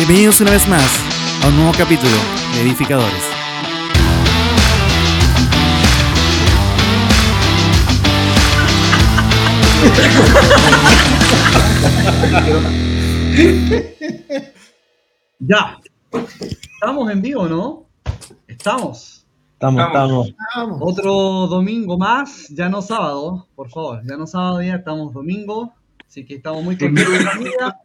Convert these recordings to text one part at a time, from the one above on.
Bienvenidos una vez más a un nuevo capítulo de Edificadores. Ya. Estamos en vivo, ¿no? Estamos. Estamos, estamos. Otro domingo más, ya no sábado, por favor, ya no sábado ya, estamos domingo, así que estamos muy contentos de la vida.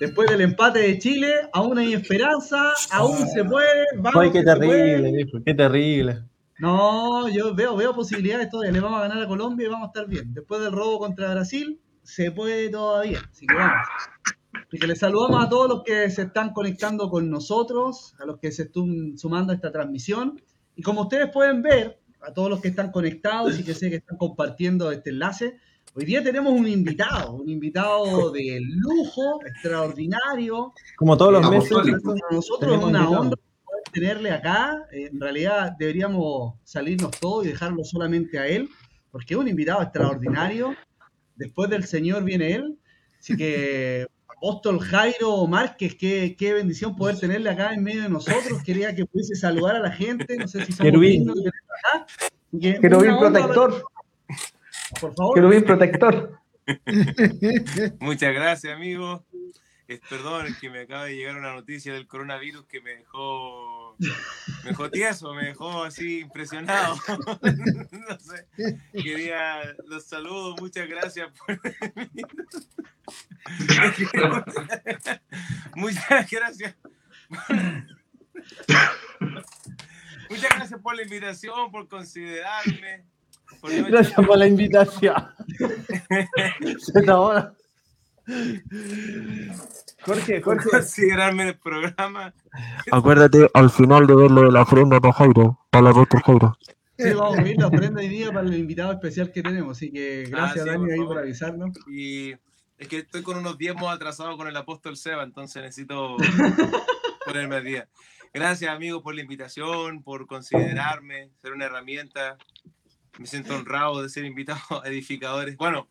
Después del empate de Chile, aún hay esperanza, aún se puede. Vamos Ay, qué terrible, qué terrible. No, yo veo, veo posibilidades todavía. Le vamos a ganar a Colombia y vamos a estar bien. Después del robo contra Brasil, se puede todavía. Así que vamos. Así que les saludamos a todos los que se están conectando con nosotros, a los que se están sumando a esta transmisión. Y como ustedes pueden ver, a todos los que están conectados y que sé que están compartiendo este enlace, hoy día tenemos un invitado, un invitado de lujo, extraordinario. Como todos los meses. Para nosotros es una honra poder tenerle acá. Eh, En realidad deberíamos salirnos todos y dejarlo solamente a él, porque es un invitado extraordinario. Después del Señor viene él. Así que, Apóstol Jairo Márquez, qué, qué bendición poder tenerle acá en medio de nosotros. Quería que pudiese saludar a la gente. No sé si somos Querubín. dignos de acá. Protector, Por favor. querubín protector. Muchas gracias, amigo. Es, perdón, es que me acaba de llegar una noticia del coronavirus que me dejó, me dejó tieso, me dejó así impresionado. no sé. Quería, los saludo, muchas gracias por venir. Muchas gracias. Muchas gracias por la invitación, por considerarme. Gracias por la invitación. Jorge, por Jorge. considerarme en el programa. Acuérdate al final de ver lo de la ofrenda para Jairo, para la apóstol Jairo. Sí, vamos a ver la ofrenda hoy día para el invitado especial que tenemos. Así que gracias, sí, Dani, por ahí por avisarnos. Y es que estoy con unos diezmos atrasados con el apóstol Seba, entonces necesito ponerme al día. Gracias, amigo, por la invitación, por considerarme, ser una herramienta. Me siento honrado de ser invitado a edificadores. Bueno,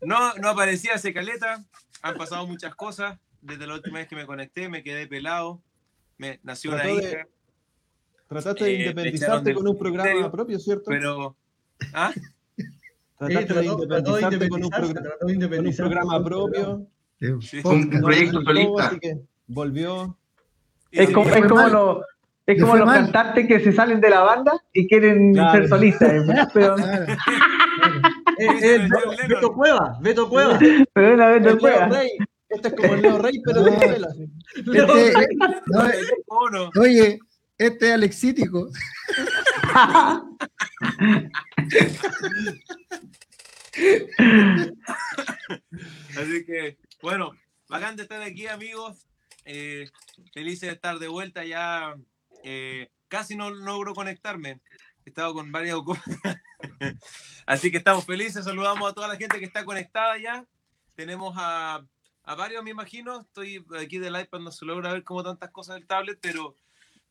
no, no aparecía hace caleta, han pasado muchas cosas. Desde la última vez que me conecté, me quedé pelado. Me nació una Trató de- hija, Trataste de Eh, independizarte con un programa propio, ¿cierto? pero. ¿Ah? Trataste de trató- trató de independizarte con un, programa- de con un propio. Proyecto solista. así que volvió. Es como, es como, los, es como los mal. cantantes que se salen de la banda y quieren Claro. ser solistas. ¿eh? Pero, Claro. Eh, eh, Beto Cueva, Beto Cueva. pero. Este es como el Leo Rey, pero de No. novela. sí. Este, no, eh, oye, este es Alexítico. Así que, bueno, bacán de estar aquí, amigos. Eh, feliz de estar de vuelta ya. Eh, casi no logro conectarme. He estado con varias. Así que estamos felices. Saludamos a toda la gente que está conectada ya. Tenemos a, a varios, me imagino. Estoy aquí del iPad, no se logra ver como tantas cosas del tablet, pero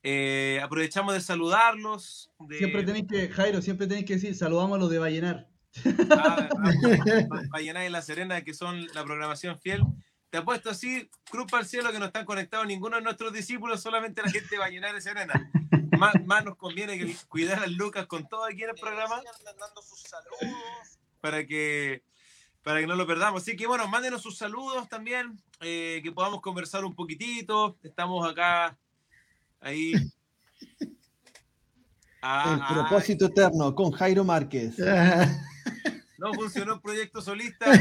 eh, aprovechamos de saludarlos. De, Siempre tenéis que, Jairo, siempre tenéis que decir, saludamos a los de Vallenar. Ah, Vallenar y La Serena, que son la programación fiel. Te apuesto así, cruz para el cielo, que no están conectados ninguno de nuestros discípulos, solamente la gente de Vallenar y Serena. Más, más nos conviene que cuidar a Lucas con todo aquí en el programa. Para que, para que no lo perdamos. Así que bueno, mándenos sus saludos también, eh, que podamos conversar un poquitito. Estamos acá, ahí. Ah, El ah, propósito eterno con Jairo Márquez. No funcionó el proyecto solista.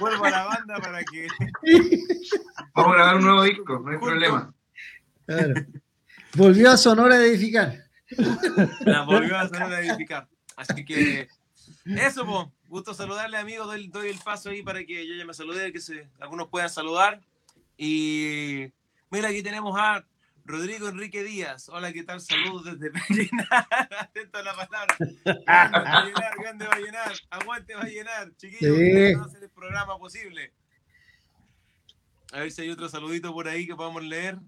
Vuelvo a la banda para que. Vamos a grabar un nuevo disco, no hay problema. Claro. Volvió a Sonora a edificar. La volvió a hacer a edificar. Así que. Eso, po. Gusto saludarle, amigos. Doy, doy el paso ahí para que yo ya me salude, que se, algunos puedan saludar. Y. Mira, aquí tenemos a Rodrigo Enrique Díaz. Hola, ¿qué tal? Saludos desde Vallenar. Atento a la palabra. Vallenar, grande Vallenar. Aguante Vallenar, chiquillos. Sí. Vamos a hacer el programa posible. A ver si hay otro saludito por ahí que podamos leer.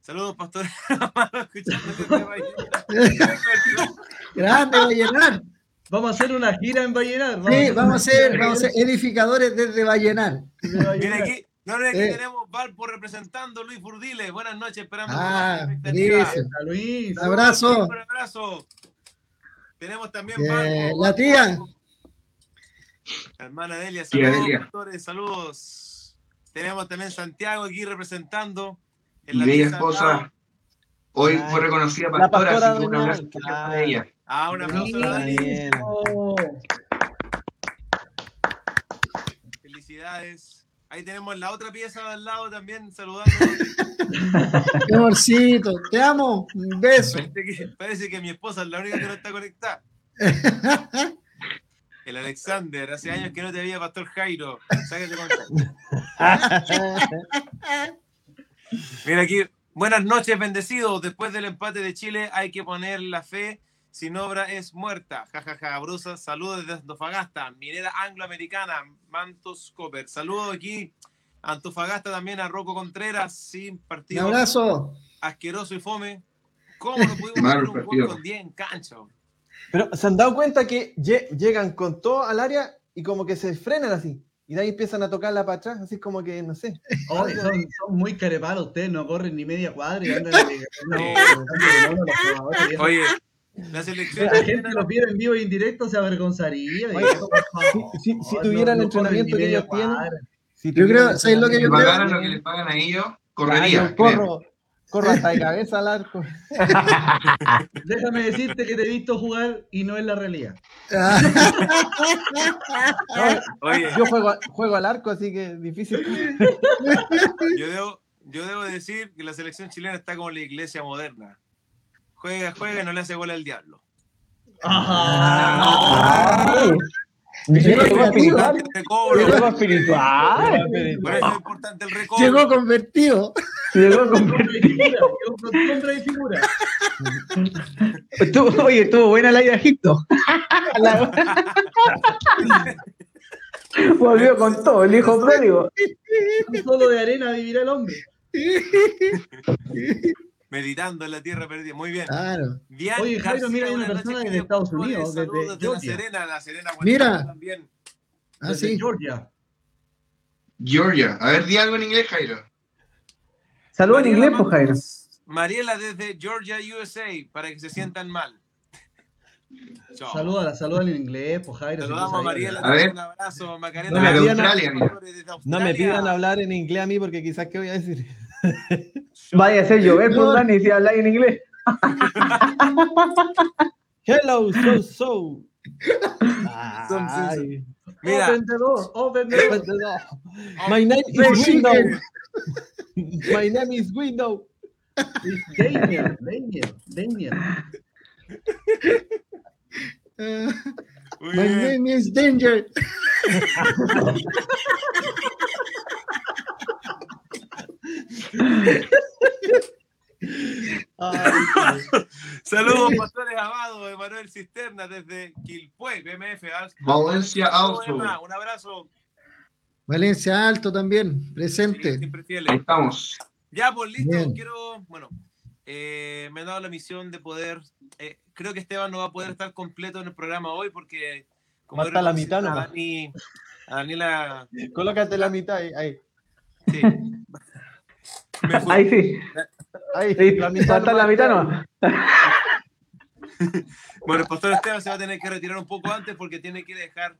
Saludos, pastor. Amado, escuchando desde Vallenar. Grande, va a llenar. Vamos a hacer una gira en Vallenar. Sí, vamos a una ser, gira vamos a ser edificadores desde Vallenar. de Mira Vallenar. aquí, no, no, aquí Eh. tenemos Valpo representando Luis Furdile. Buenas noches, esperamos. Ah, Luis. Un abrazo. Un abrazo. Tenemos también Bien. Valpo. La tía. Hermana Delia, Tía saludos. Delia. saludos. Tenemos también Santiago aquí representando. en Mi la bella esposa lado. hoy Ay, fue reconocida la pastora, pastora así que un abrazo para ella. Ah, un aplauso a la Dani. Felicidades. Ahí tenemos la otra pieza de al lado también saludando. Qué amorcito. Te amo. Un beso. Parece que, parece que mi esposa es la única que no está conectada. El Alexander, hace años que no te veía, Pastor Jairo. Sáquete con- Mira aquí, buenas noches, bendecidos. Después del empate de Chile hay que poner la fe. Sin obra es muerta. Jajaja, ja, ja. Brusa, saludos desde Antofagasta. Minera angloamericana, Mantos Copper. Saludos aquí a Antofagasta también a Rocco Contreras, sin Un partido abrazo. asqueroso y fome. ¿Cómo no pudimos meter un partido. gol con 10 en cancha? Pero se han dado cuenta que lle- llegan con todo al área y como que se frenan así. Y de ahí empiezan a tocarla para atrás, así como que, no sé. oh, son, son muy carepalos ustedes, no corren ni media cuadra y andan no, no. Oye, la selección La gente los viera en vivo e indirecto se avergonzaría. Oye, si- si- si No, tuvieran no el entrenamiento que ellos tienen. Si Yo creo- ¿sabes lo que yo creo? pagaran lo que les pagan a ellos, correría. corro, corro hasta de cabeza al arco. Déjame decirte que te he visto jugar y no es la realidad. No, Oye, yo juego, juego al arco, así que difícil. yo debo, yo debo decir que la selección chilena está como la iglesia moderna. Juega, juega y no le hace gol al diablo. Llegó Por espiritual. Llegó espiritual. Por eso es importante el recobro. Llegó convertido. Llegó con Sombra y figura. Estuvo- oye, estuvo buena la ida a Egipto. Volvió con todo, el hijo pródigo. Un solo de arena vivirá el hombre. Meditando en la tierra perdida. Muy bien. Claro. Oye, Jairo, mira, hay una persona noches, de Estados Unidos, desde de la Georgia. Serena, la Serena. Mira. También. Ah, Desde sí. Georgia. Georgia. A ver, di algo en inglés, Jairo. Saludos en inglés, pues, Jairo. Mariela desde Georgia, USA, para que se sientan mal. Chao. Salúdala, salúdala en inglés, pues Jairo. Saludamos a. Mariela. A ver. Un abrazo, Macarena. No me pidan-. Desde No me pidan hablar en inglés a mí porque quizás qué voy a decir. Vaya a ser llover, pues. Dani, si habláis en inglés. Hello, so, so. Ay. Mira, Open the door, open the door. My name is Window. My name is Window. Daniel, Daniel, Daniel. Ah, muy my name is Danger. Saludos, pastores amados de Manuel Cisterna desde Quilpué, BMF. Valencia Alto. Un abrazo. Valencia Alto también, presente. Siempre Ahí estamos. Ya, pues listo. Bien. Quiero, bueno, eh, me han dado la misión de poder. eh, creo que Esteban no va a poder estar completo en el programa hoy porque. Va a estar la mitad a, nomás. Dani, a Daniela. Colócate la mitad ahí. Ahí, Sí. Me fui. Ahí sí. ahí, Sí, va a estar la mitad nomás. Bueno, el pastor Esteban se va a tener que retirar un poco antes porque tiene que dejar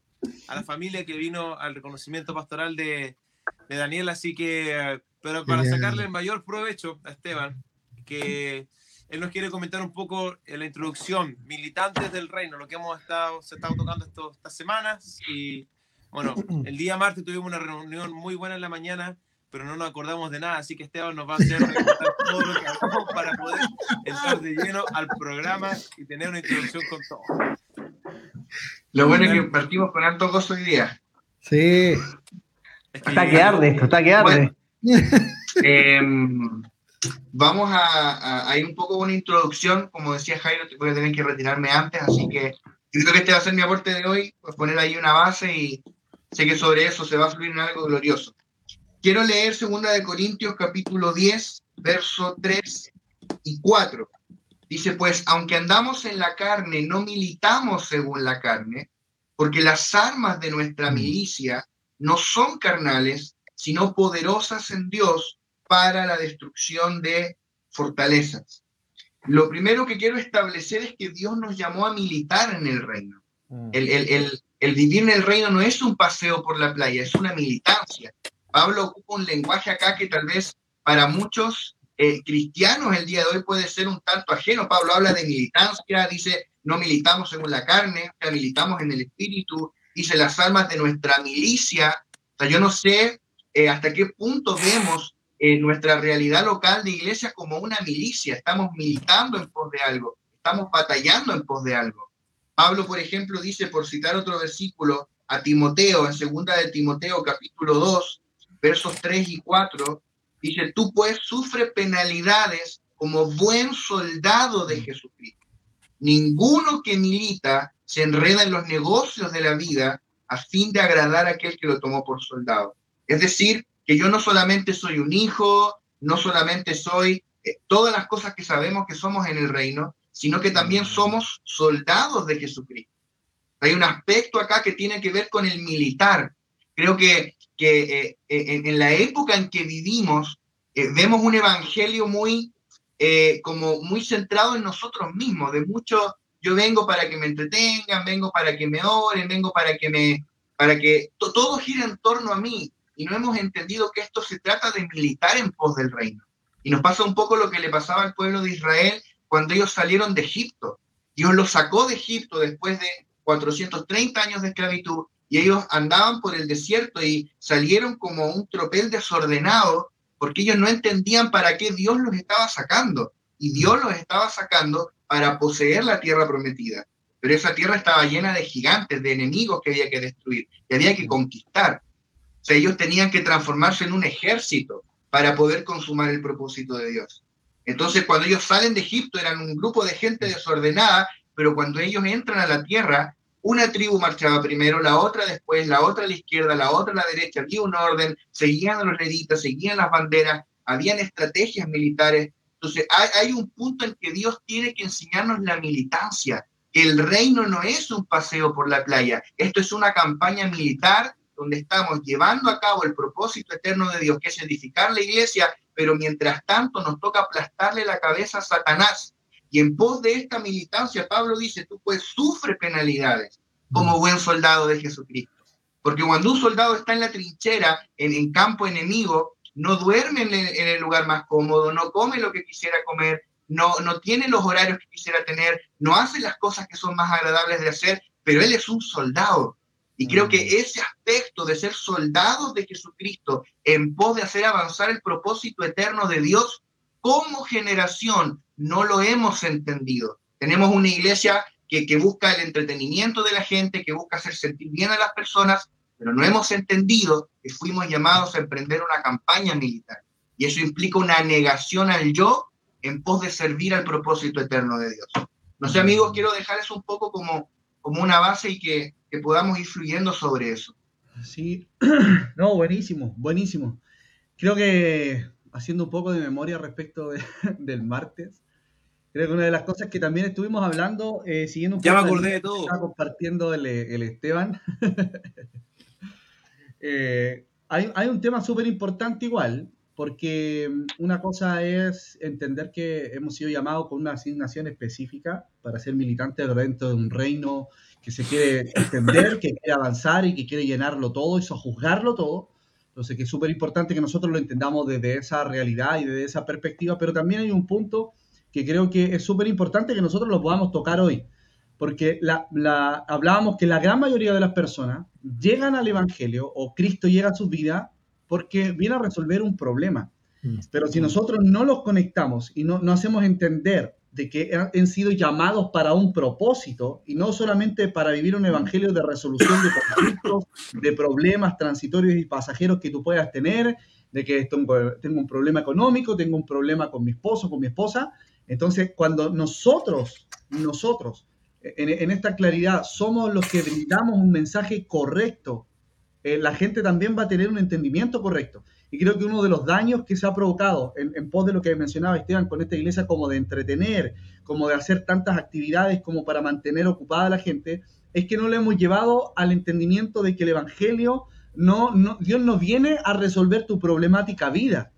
a la familia que vino al reconocimiento pastoral de, de Daniel, así que, eh, pero para sacarle el mayor provecho a Esteban, que él nos quiere comentar un poco en la introducción, militantes del reino, lo que hemos estado, se ha estado tocando estos- estas semanas y bueno, el día martes tuvimos una reunión muy buena en la mañana, pero no nos acordamos de nada, así que Esteban nos va a hacer recordar todo lo que hablamos para poder entrar de lleno al programa y tener una introducción con todo. Lo bueno es que partimos con alto gozo hoy día. Sí. Es que- Está que arde esto, está que arde. Em, vamos a, a- a ir un poco con una introducción. Como decía Jairo, voy a tener que retirarme antes, así que yo creo que este va a ser mi aporte de hoy, pues poner ahí una base y sé que sobre eso se va a fluir en algo glorioso. Quiero leer 2 de Corintios capítulo 10, verso 3 y 4. Dice, pues aunque andamos en la carne, no militamos según la carne, porque las armas de nuestra milicia no son carnales, sino poderosas en Dios para la destrucción de fortalezas. Lo primero que quiero establecer es que Dios nos llamó a militar en el reino. El, el- el- el vivir en el reino no es un paseo por la playa, es una militancia. Pablo ocupa un lenguaje acá que tal vez para muchos eh, cristianos el día de hoy puede ser un tanto ajeno. Pablo habla de militancia, dice, no militamos según la carne, militamos en el espíritu, dice las almas de nuestra milicia. O sea, yo no sé eh, hasta qué punto vemos eh, nuestra realidad local de iglesia como una milicia. Estamos militando en pos de algo, estamos batallando en pos de algo. Pablo, por ejemplo, dice, por citar otro versículo, a Timoteo, en segunda de Timoteo, capítulo 2, versos 3 y 4, dice, tú pues sufre penalidades como buen soldado de Jesucristo. Ninguno que milita se enreda en los negocios de la vida a fin de agradar a aquel que lo tomó por soldado. Es decir, que yo no solamente soy un hijo, no solamente soy eh, todas las cosas que sabemos que somos en el reino, sino que también somos soldados de Jesucristo. Hay un aspecto acá que tiene que ver con el militar. Creo que, que eh, en, en la época en que vivimos, eh, vemos un evangelio muy, eh, como muy centrado en nosotros mismos, de mucho, yo vengo para que me entretengan, vengo para que me oren, vengo para que me, para que to- todo gira en torno a mí, y no hemos entendido que esto se trata de militar en pos del reino. Y nos pasa un poco lo que le pasaba al pueblo de Israel cuando ellos salieron de Egipto. Dios los sacó de Egipto después de 430 años de esclavitud y ellos andaban por el desierto y salieron como un tropel desordenado porque ellos no entendían para qué Dios los estaba sacando. Y Dios los estaba sacando para poseer la tierra prometida. Pero esa tierra estaba llena de gigantes, de enemigos que había que destruir, que había que conquistar. O sea, ellos tenían que transformarse en un ejército para poder consumar el propósito de Dios. Entonces, cuando ellos salen de Egipto, eran un grupo de gente desordenada, pero cuando ellos entran a la tierra, una tribu marchaba primero, la otra después, la otra a la izquierda, la otra a la derecha, había un orden, seguían los levitas, seguían las banderas, habían estrategias militares. Entonces, hay, hay un punto en que Dios tiene que enseñarnos la militancia, el reino no es un paseo por la playa, esto es una campaña militar donde estamos llevando a cabo el propósito eterno de Dios, que es edificar la iglesia, pero mientras tanto nos toca aplastarle la cabeza a Satanás. Y en pos de esta militancia, Pablo dice, tú pues sufre penalidades como buen soldado de Jesucristo. Porque cuando un soldado está en la trinchera, en, en campo enemigo, no duerme en el, en el lugar más cómodo, no come lo que quisiera comer, no, no tiene los horarios que quisiera tener, no hace las cosas que son más agradables de hacer, pero él es un soldado. Y creo que ese aspecto de ser soldados de Jesucristo en pos de hacer avanzar el propósito eterno de Dios, como generación no lo hemos entendido. Tenemos una iglesia que, que busca el entretenimiento de la gente, que busca hacer sentir bien a las personas, pero no hemos entendido que fuimos llamados a emprender una campaña militar. Y eso implica una negación al yo en pos de servir al propósito eterno de Dios. No sé, amigos, quiero dejar eso un poco como, como una base y que, que podamos ir fluyendo sobre eso. Sí, no, buenísimo, buenísimo. Creo que haciendo un poco de memoria respecto de- del martes, creo que una de las cosas que también estuvimos hablando, eh, siguiendo un Ya me poco acordé de todo. estaba compartiendo el, el Esteban, eh, hay, hay un tema súper importante igual, porque mm, una cosa es entender que hemos sido llamados con una asignación específica para ser militantes dentro de un reino que se quiere extender, que quiere avanzar y que quiere llenarlo todo y sojuzgarlo todo. Entonces, que es súper importante que nosotros lo entendamos desde esa realidad y desde esa perspectiva, pero también hay un punto que creo que es súper importante que nosotros lo podamos tocar hoy, porque la, la- hablábamos que la gran mayoría de las personas llegan al Evangelio o Cristo llega a su vida porque viene a resolver un problema. Pero si nosotros no los conectamos y no, no hacemos entender de que han, sido llamados para un propósito y no solamente para vivir un evangelio de resolución de conflictos, de problemas transitorios y pasajeros que tú puedas tener, de que tengo un problema económico, tengo un problema con mi esposo, con mi esposa. Entonces, cuando nosotros, nosotros, en, esta claridad, somos los que brindamos un mensaje correcto, eh, la gente también va a tener un entendimiento correcto. Y creo que uno de los daños que se ha provocado en, en pos de lo que mencionaba Esteban con esta iglesia, como de entretener, como de hacer tantas actividades como para mantener ocupada a la gente, es que no le hemos llevado al entendimiento de que el Evangelio, no, no, Dios no viene a resolver tu problemática vida.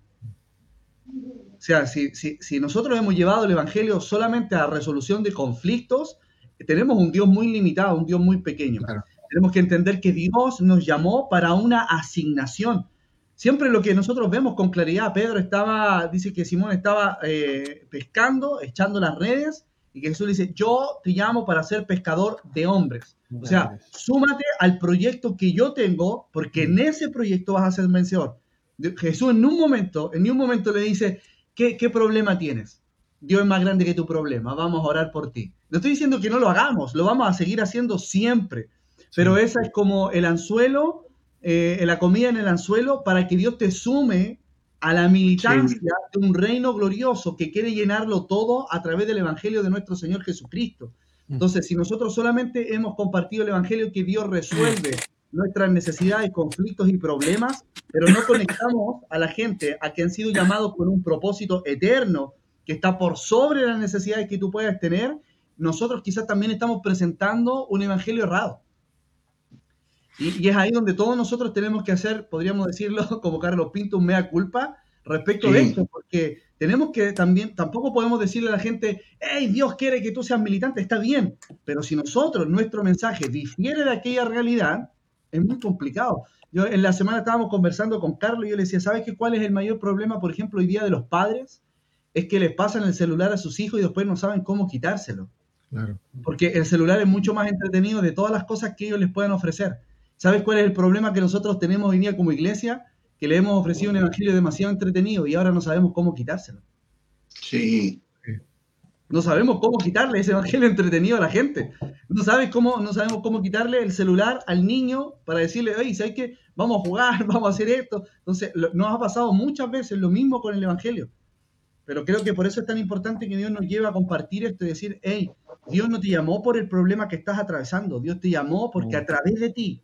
O sea, si, si, si nosotros hemos llevado el Evangelio solamente a resolución de conflictos, tenemos un Dios muy limitado, un Dios muy pequeño. Claro. Tenemos que entender que Dios nos llamó para una asignación. Siempre lo que nosotros vemos con claridad, Pedro estaba, dice que Simón estaba eh, pescando, echando las redes, y que Jesús le dice, yo te llamo para ser pescador de hombres. O sea, súmate al proyecto que yo tengo, porque en ese proyecto vas a ser vencedor. Jesús en un momento, en un momento le dice, ¿qué, qué problema tienes? Dios es más grande que tu problema, vamos a orar por ti. No estoy diciendo que no lo hagamos, lo vamos a seguir haciendo siempre, pero esa es como el anzuelo, eh, la comida en el anzuelo para que Dios te sume a la militancia de un reino glorioso que quiere llenarlo todo a través del Evangelio de nuestro Señor Jesucristo. Entonces, si nosotros solamente hemos compartido el Evangelio que Dios resuelve nuestras necesidades, conflictos y problemas, pero no conectamos a la gente a que han sido llamados con un propósito eterno que está por sobre las necesidades que tú puedas tener, nosotros quizás también estamos presentando un evangelio errado. Y, y es ahí donde todos nosotros tenemos que hacer, podríamos decirlo como Carlos Pinto, un mea culpa respecto de Sí. esto, porque tenemos que también, tampoco podemos decirle a la gente, hey, Dios quiere que tú seas militante, está bien, pero si nosotros, nuestro mensaje difiere de aquella realidad, es muy complicado. Yo en la semana estábamos conversando con Carlos y yo le decía, ¿sabes qué, cuál es el mayor problema, por ejemplo, hoy día de los padres? Es que les pasan el celular a sus hijos y después no saben cómo quitárselo. Claro. Porque el celular es mucho más entretenido de todas las cosas que ellos les pueden ofrecer. ¿Sabes cuál es el problema que nosotros tenemos hoy día como iglesia? Que le hemos ofrecido un evangelio demasiado entretenido y ahora no sabemos cómo quitárselo. Sí. No sabemos cómo quitarle ese evangelio entretenido a la gente. No, sabes cómo, no sabemos cómo quitarle el celular al niño para decirle, oye, ¿sabes qué? Vamos a jugar, vamos a hacer esto. Entonces, lo- nos ha pasado muchas veces lo mismo con el evangelio. Pero creo que por eso es tan importante que Dios nos lleve a compartir esto y decir, hey, Dios no te llamó por el problema que estás atravesando. Dios te llamó porque a través de ti,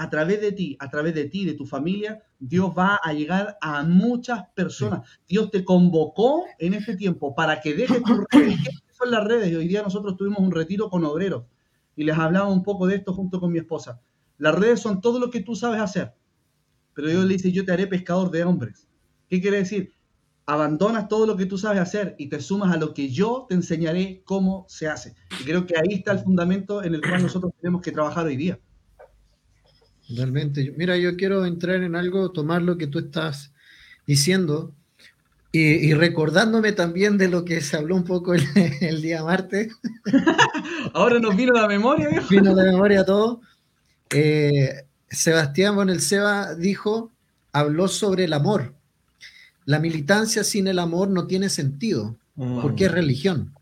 a través de ti, a través de ti, de tu familia, Dios va a llegar a muchas personas. Dios te convocó en este tiempo para que dejes tus redes. ¿Qué son las redes? Y hoy día nosotros tuvimos un retiro con obreros y les hablaba un poco de esto junto con mi esposa. Las redes son todo lo que tú sabes hacer. Pero Dios le dice, yo te haré pescador de hombres. ¿Qué quiere decir? Abandonas todo lo que tú sabes hacer y te sumas a lo que yo te enseñaré cómo se hace. Y creo que ahí está el fundamento en el cual nosotros tenemos que trabajar hoy día. Realmente. Mira, yo quiero entrar en algo, tomar lo que tú estás diciendo y, y recordándome también de lo que se habló un poco el, el día martes, Ahora nos vino la memoria, viejo. vino de memoria todo. Eh, Sebastián, bueno, el Seba dijo, habló sobre el amor. La militancia sin el amor no tiene sentido, porque es religión.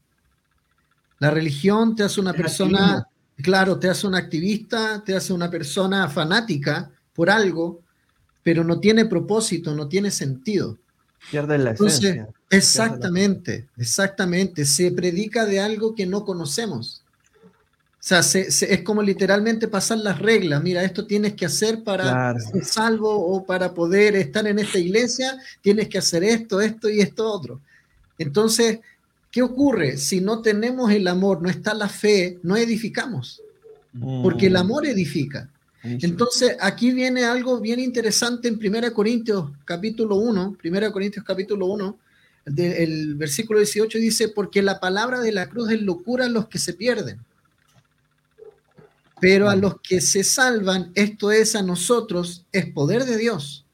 La religión te hace una persona, claro, te hace una activista, te hace una persona fanática por algo, pero no tiene propósito, no tiene sentido. Pierden la Entonces, esencia. exactamente, exactamente, se predica de algo que no conocemos. O sea, se- se- es como literalmente pasar las reglas. Mira, esto tienes que hacer para Claro. ser salvo o para poder estar en esta iglesia, tienes que hacer esto, esto y esto otro. Entonces, ¿qué ocurre? Si no tenemos el amor, no está la fe, no edificamos, porque el amor edifica. Entonces, aquí viene algo bien interesante en 1 Corintios capítulo 1, 1 Corintios capítulo 1, de- el versículo 18 dice, porque la palabra de la cruz es locura a los que se pierden, pero a los que se salvan, esto es a nosotros, es poder de Dios.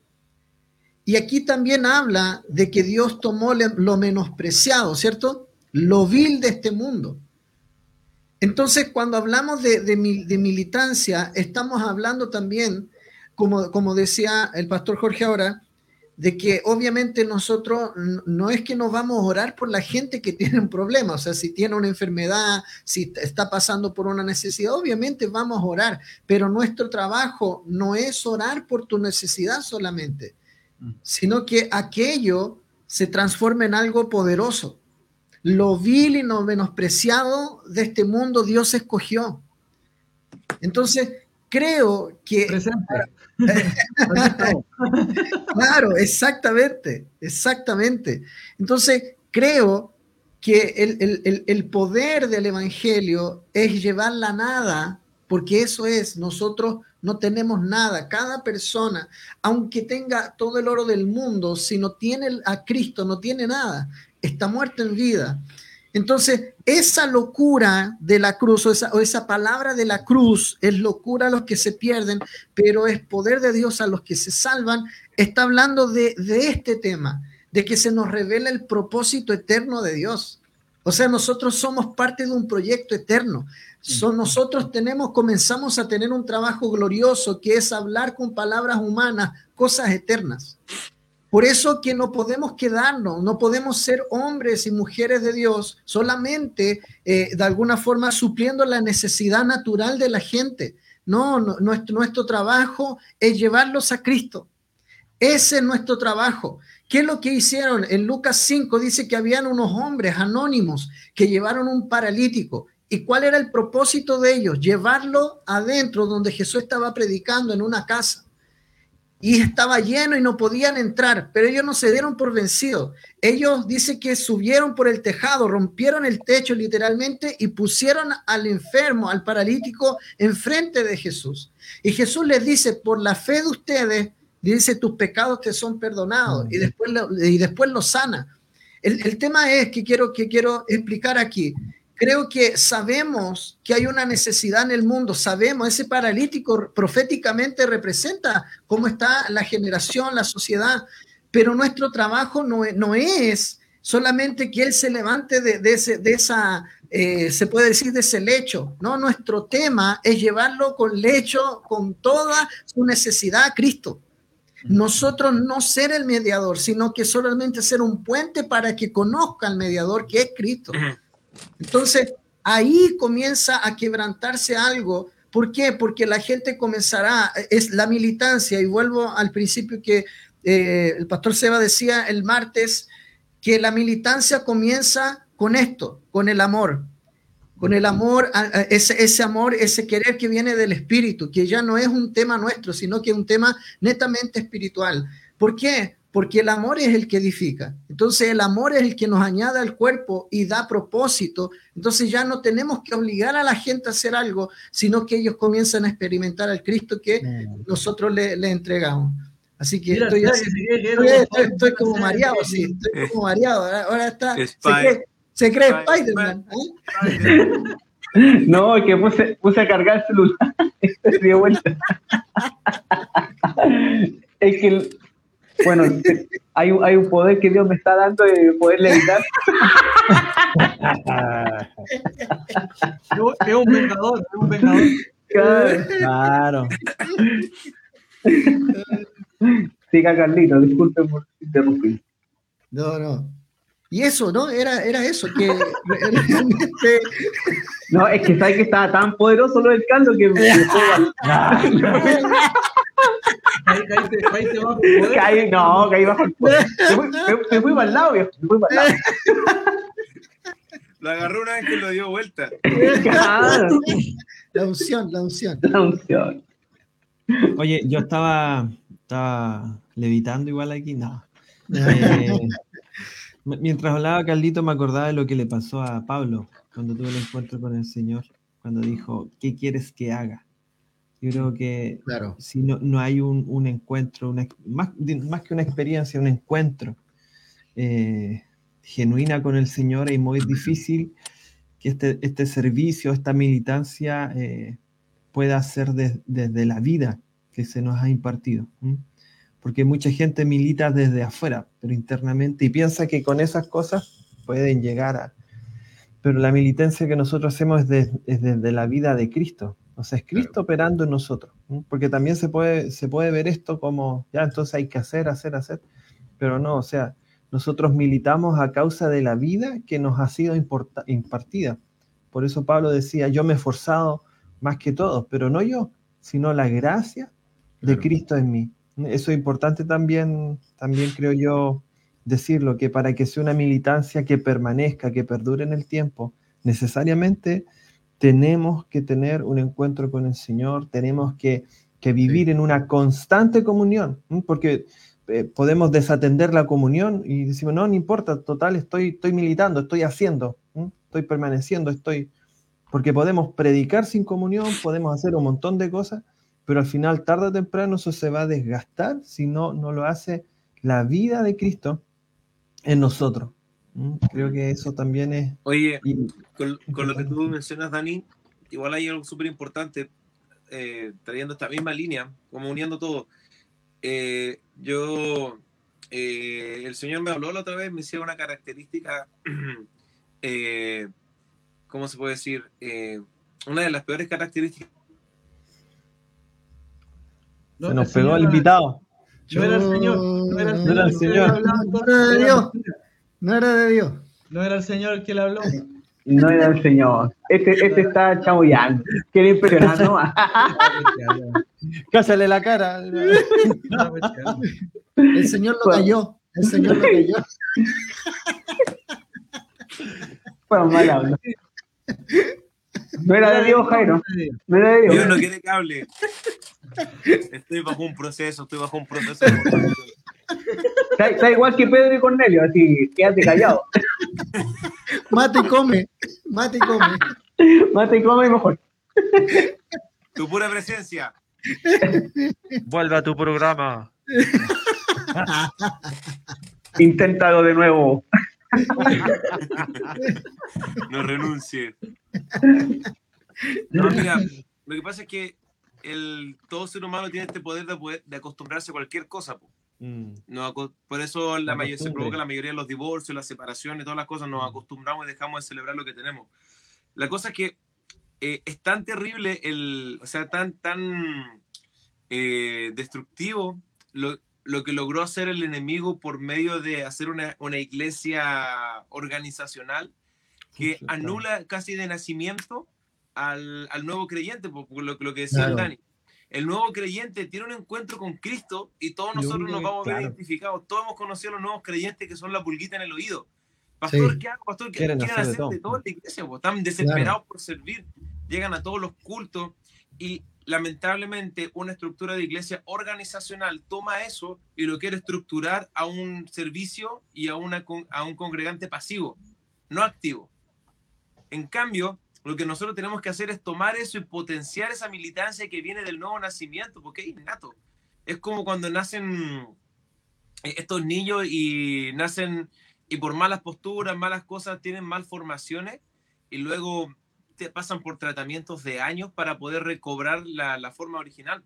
Y aquí también habla de que Dios tomó lo menospreciado, ¿cierto? Lo vil de este mundo. Entonces, cuando hablamos de, de mil- de militancia, estamos hablando también, como, como decía el pastor Jorge ahora, de que obviamente nosotros no es que nos vamos a orar por la gente que tiene un problema, o sea, si tiene una enfermedad, si está pasando por una necesidad, obviamente vamos a orar, pero nuestro trabajo no es orar por tu necesidad solamente, sino que aquello se transforma en algo poderoso. Lo vil y lo menospreciado de este mundo Dios escogió. Entonces, creo que. Claro, exactamente, exactamente. Entonces, creo que el, el- el- el poder del Evangelio es llevar la nada, porque eso es, nosotros no tenemos nada. Cada persona, aunque tenga todo el oro del mundo, si no tiene a Cristo, no tiene nada, está muerto en vida. Entonces, esa locura de la cruz o esa, o esa palabra de la cruz es locura a los que se pierden, pero es poder de Dios a los que se salvan. Está hablando de, de este tema, de que se nos revela el propósito eterno de Dios. O sea, nosotros somos parte de un proyecto eterno. So- nosotros tenemos, comenzamos a tener un trabajo glorioso que es hablar con palabras humanas, cosas eternas. Por eso que no podemos quedarnos, no podemos ser hombres y mujeres de Dios solamente eh, de alguna forma supliendo la necesidad natural de la gente. No, no, nuestro, nuestro trabajo es llevarlos a Cristo. Ese es nuestro trabajo. ¿Qué es lo que hicieron? En Lucas 5 dice que habían unos hombres anónimos que llevaron un paralítico. ¿Y cuál era el propósito de ellos? Llevarlo adentro donde Jesús estaba predicando en una casa y estaba lleno y no podían entrar, pero ellos no se dieron por vencidos. Ellos dice que subieron por el tejado, rompieron el techo literalmente y pusieron al enfermo, al paralítico, enfrente de Jesús. Y Jesús les dice, por la fe de ustedes, dice, tus pecados te son perdonados y después lo, y después lo sana. El, el tema es que quiero, que quiero explicar aquí. Creo que sabemos que hay una necesidad en el mundo, sabemos, ese paralítico proféticamente representa cómo está la generación, la sociedad, pero nuestro trabajo no, es- no es solamente que él se levante de, de ese, de esa, eh, se puede decir, de ese lecho, ¿no? Nuestro tema es llevarlo con lecho, con toda su necesidad a Cristo. Nosotros no ser el mediador, sino que solamente ser un puente para que conozca al mediador que es Cristo. Entonces, ahí comienza a quebrantarse algo. ¿Por qué? Porque la gente comenzará, es la militancia, y vuelvo al principio que eh, el pastor Seba decía el martes, que la militancia comienza con esto, con el amor, con el amor, ese, ese amor, ese querer que viene del espíritu, que ya no es un tema nuestro, sino que es un tema netamente espiritual. ¿Por qué? Porque el amor es el que edifica. Entonces el amor es el que nos añade al cuerpo y da propósito. Entonces ya no tenemos que obligar a la gente a hacer algo, sino que ellos comienzan a experimentar al Cristo que nosotros le, le entregamos. Así que Mira, estoy, así- estoy, estoy- estoy como mareado, sí, estoy como mareado. Ahora, está, se cree, se cree Spider-Man. ¿eh? No, es que puse, puse a cargar el celular. Se dio vuelta. es que, bueno, hay, un- hay un poder que Dios me está dando de poder evitar. Es un vengador, es un vengador. Claro. Siga Carlito, disculpen por interrumpir. No, no. Y eso, ¿no? Era, era eso, que realmente No, es que sabes que estaba tan poderoso lo del caldo que caí, no, caí bajo el poder. Me fui, me- me fui para el lado, viejo. Me fui para el lado. Lo agarró una vez que lo dio vuelta. Claro, la unción, la unción. la unción. Oye, yo estaba, estaba levitando igual aquí, no. Eh, mientras hablaba Carlito me acordaba de lo que le pasó a Pablo cuando tuvo el encuentro con el Señor, cuando dijo, ¿qué quieres que haga? Yo creo que Claro. si no, no hay un, un encuentro, una más, más que una experiencia, un encuentro eh, genuina con el Señor, es muy difícil que este, este servicio, esta militancia eh, pueda ser des- desde la vida que se nos ha impartido. Porque mucha gente milita desde afuera, pero internamente, y piensa que con esas cosas pueden llegar a... Pero la militancia que nosotros hacemos es, de- es desde la vida de Cristo. O sea, es Cristo operando en nosotros. Porque también se puede, se puede ver esto como, ya, entonces hay que hacer, hacer, hacer. Pero no, o sea, nosotros militamos a causa de la vida que nos ha sido impartida. Por eso Pablo decía, yo me he esforzado más que todos, pero no yo, sino la gracia de Claro. Cristo en mí. Eso es importante también, también creo yo decirlo, que para que sea una militancia que permanezca, que perdure en el tiempo, necesariamente tenemos que tener un encuentro con el Señor, tenemos que, que vivir en una constante comunión, porque eh, podemos desatender la comunión y decimos, no, no importa, total, estoy, estoy militando, estoy haciendo, estoy permaneciendo, estoy... Porque podemos predicar sin comunión, podemos hacer un montón de cosas, pero al final, tarde o temprano, eso se va a desgastar si no, no lo hace la vida de Cristo en nosotros. Creo que eso también es... Oye, y- con, con lo que tú mencionas, Dani, igual hay algo súper importante, eh, trayendo esta misma línea, como uniendo todo. Eh, yo, eh, el Señor me habló la otra vez, me decía una característica, ¿cómo se puede decir? Una de las peores características. No, se nos el pegó señor el invitado. No era el señor, no era el No era el señor. hablaba, No era de Dios. No era de Dios. No era el señor el que le habló. No era el señor. Este, este está chamullando. Quiere impresionar, ¿no? Cásale la cara. El Señor lo cayó. El Señor lo cayó. Fue mal habla. No era de Dios, Jairo. No era de Dios Dios. no quiere que hable. Estoy bajo un proceso, estoy bajo un proceso. Está, está igual que Pedro y Cornelio, así, quédate callado. Mate y come. Mate y come. Mate y come mejor. Tu pura presencia. Vuelve a tu programa. Inténtalo de nuevo. No renuncie. No, mira, lo que pasa es que el, todo ser humano tiene este poder de, poder- de acostumbrarse a cualquier cosa. po. Mm, por eso la La mayor, se provoca la mayoría de los divorcios, las separaciones, todas las cosas. Nos acostumbramos y dejamos de celebrar lo que tenemos. La cosa es que eh, es tan terrible, el, o sea, tan, tan eh, destructivo lo, lo que logró hacer el enemigo por medio de hacer una, una iglesia organizacional que Sí, anula casi de nacimiento al, al nuevo creyente, por, por lo, lo que decía el Claro. Dani. El nuevo creyente tiene un encuentro con Cristo y todos nosotros nos vamos a ver claro. identificados. Todos hemos conocido a los nuevos creyentes que son la pulguita en el oído. Pastor, Sí. ¿qué hago? Pastor, ¿qué Quieren quieren hacer de todo. de todo en la iglesia? Están desesperados por servir. Llegan a todos los cultos y lamentablemente una estructura de iglesia organizacional toma eso y lo quiere estructurar a un servicio y a, una, a un congregante pasivo, no activo. En cambio, lo que nosotros tenemos que hacer es tomar eso y potenciar esa militancia que viene del nuevo nacimiento, porque es innato. Es como cuando nacen eh, estos niños y nacen y por malas posturas, malas cosas, tienen malformaciones y luego te pasan por tratamientos de años para poder recobrar la, la forma original.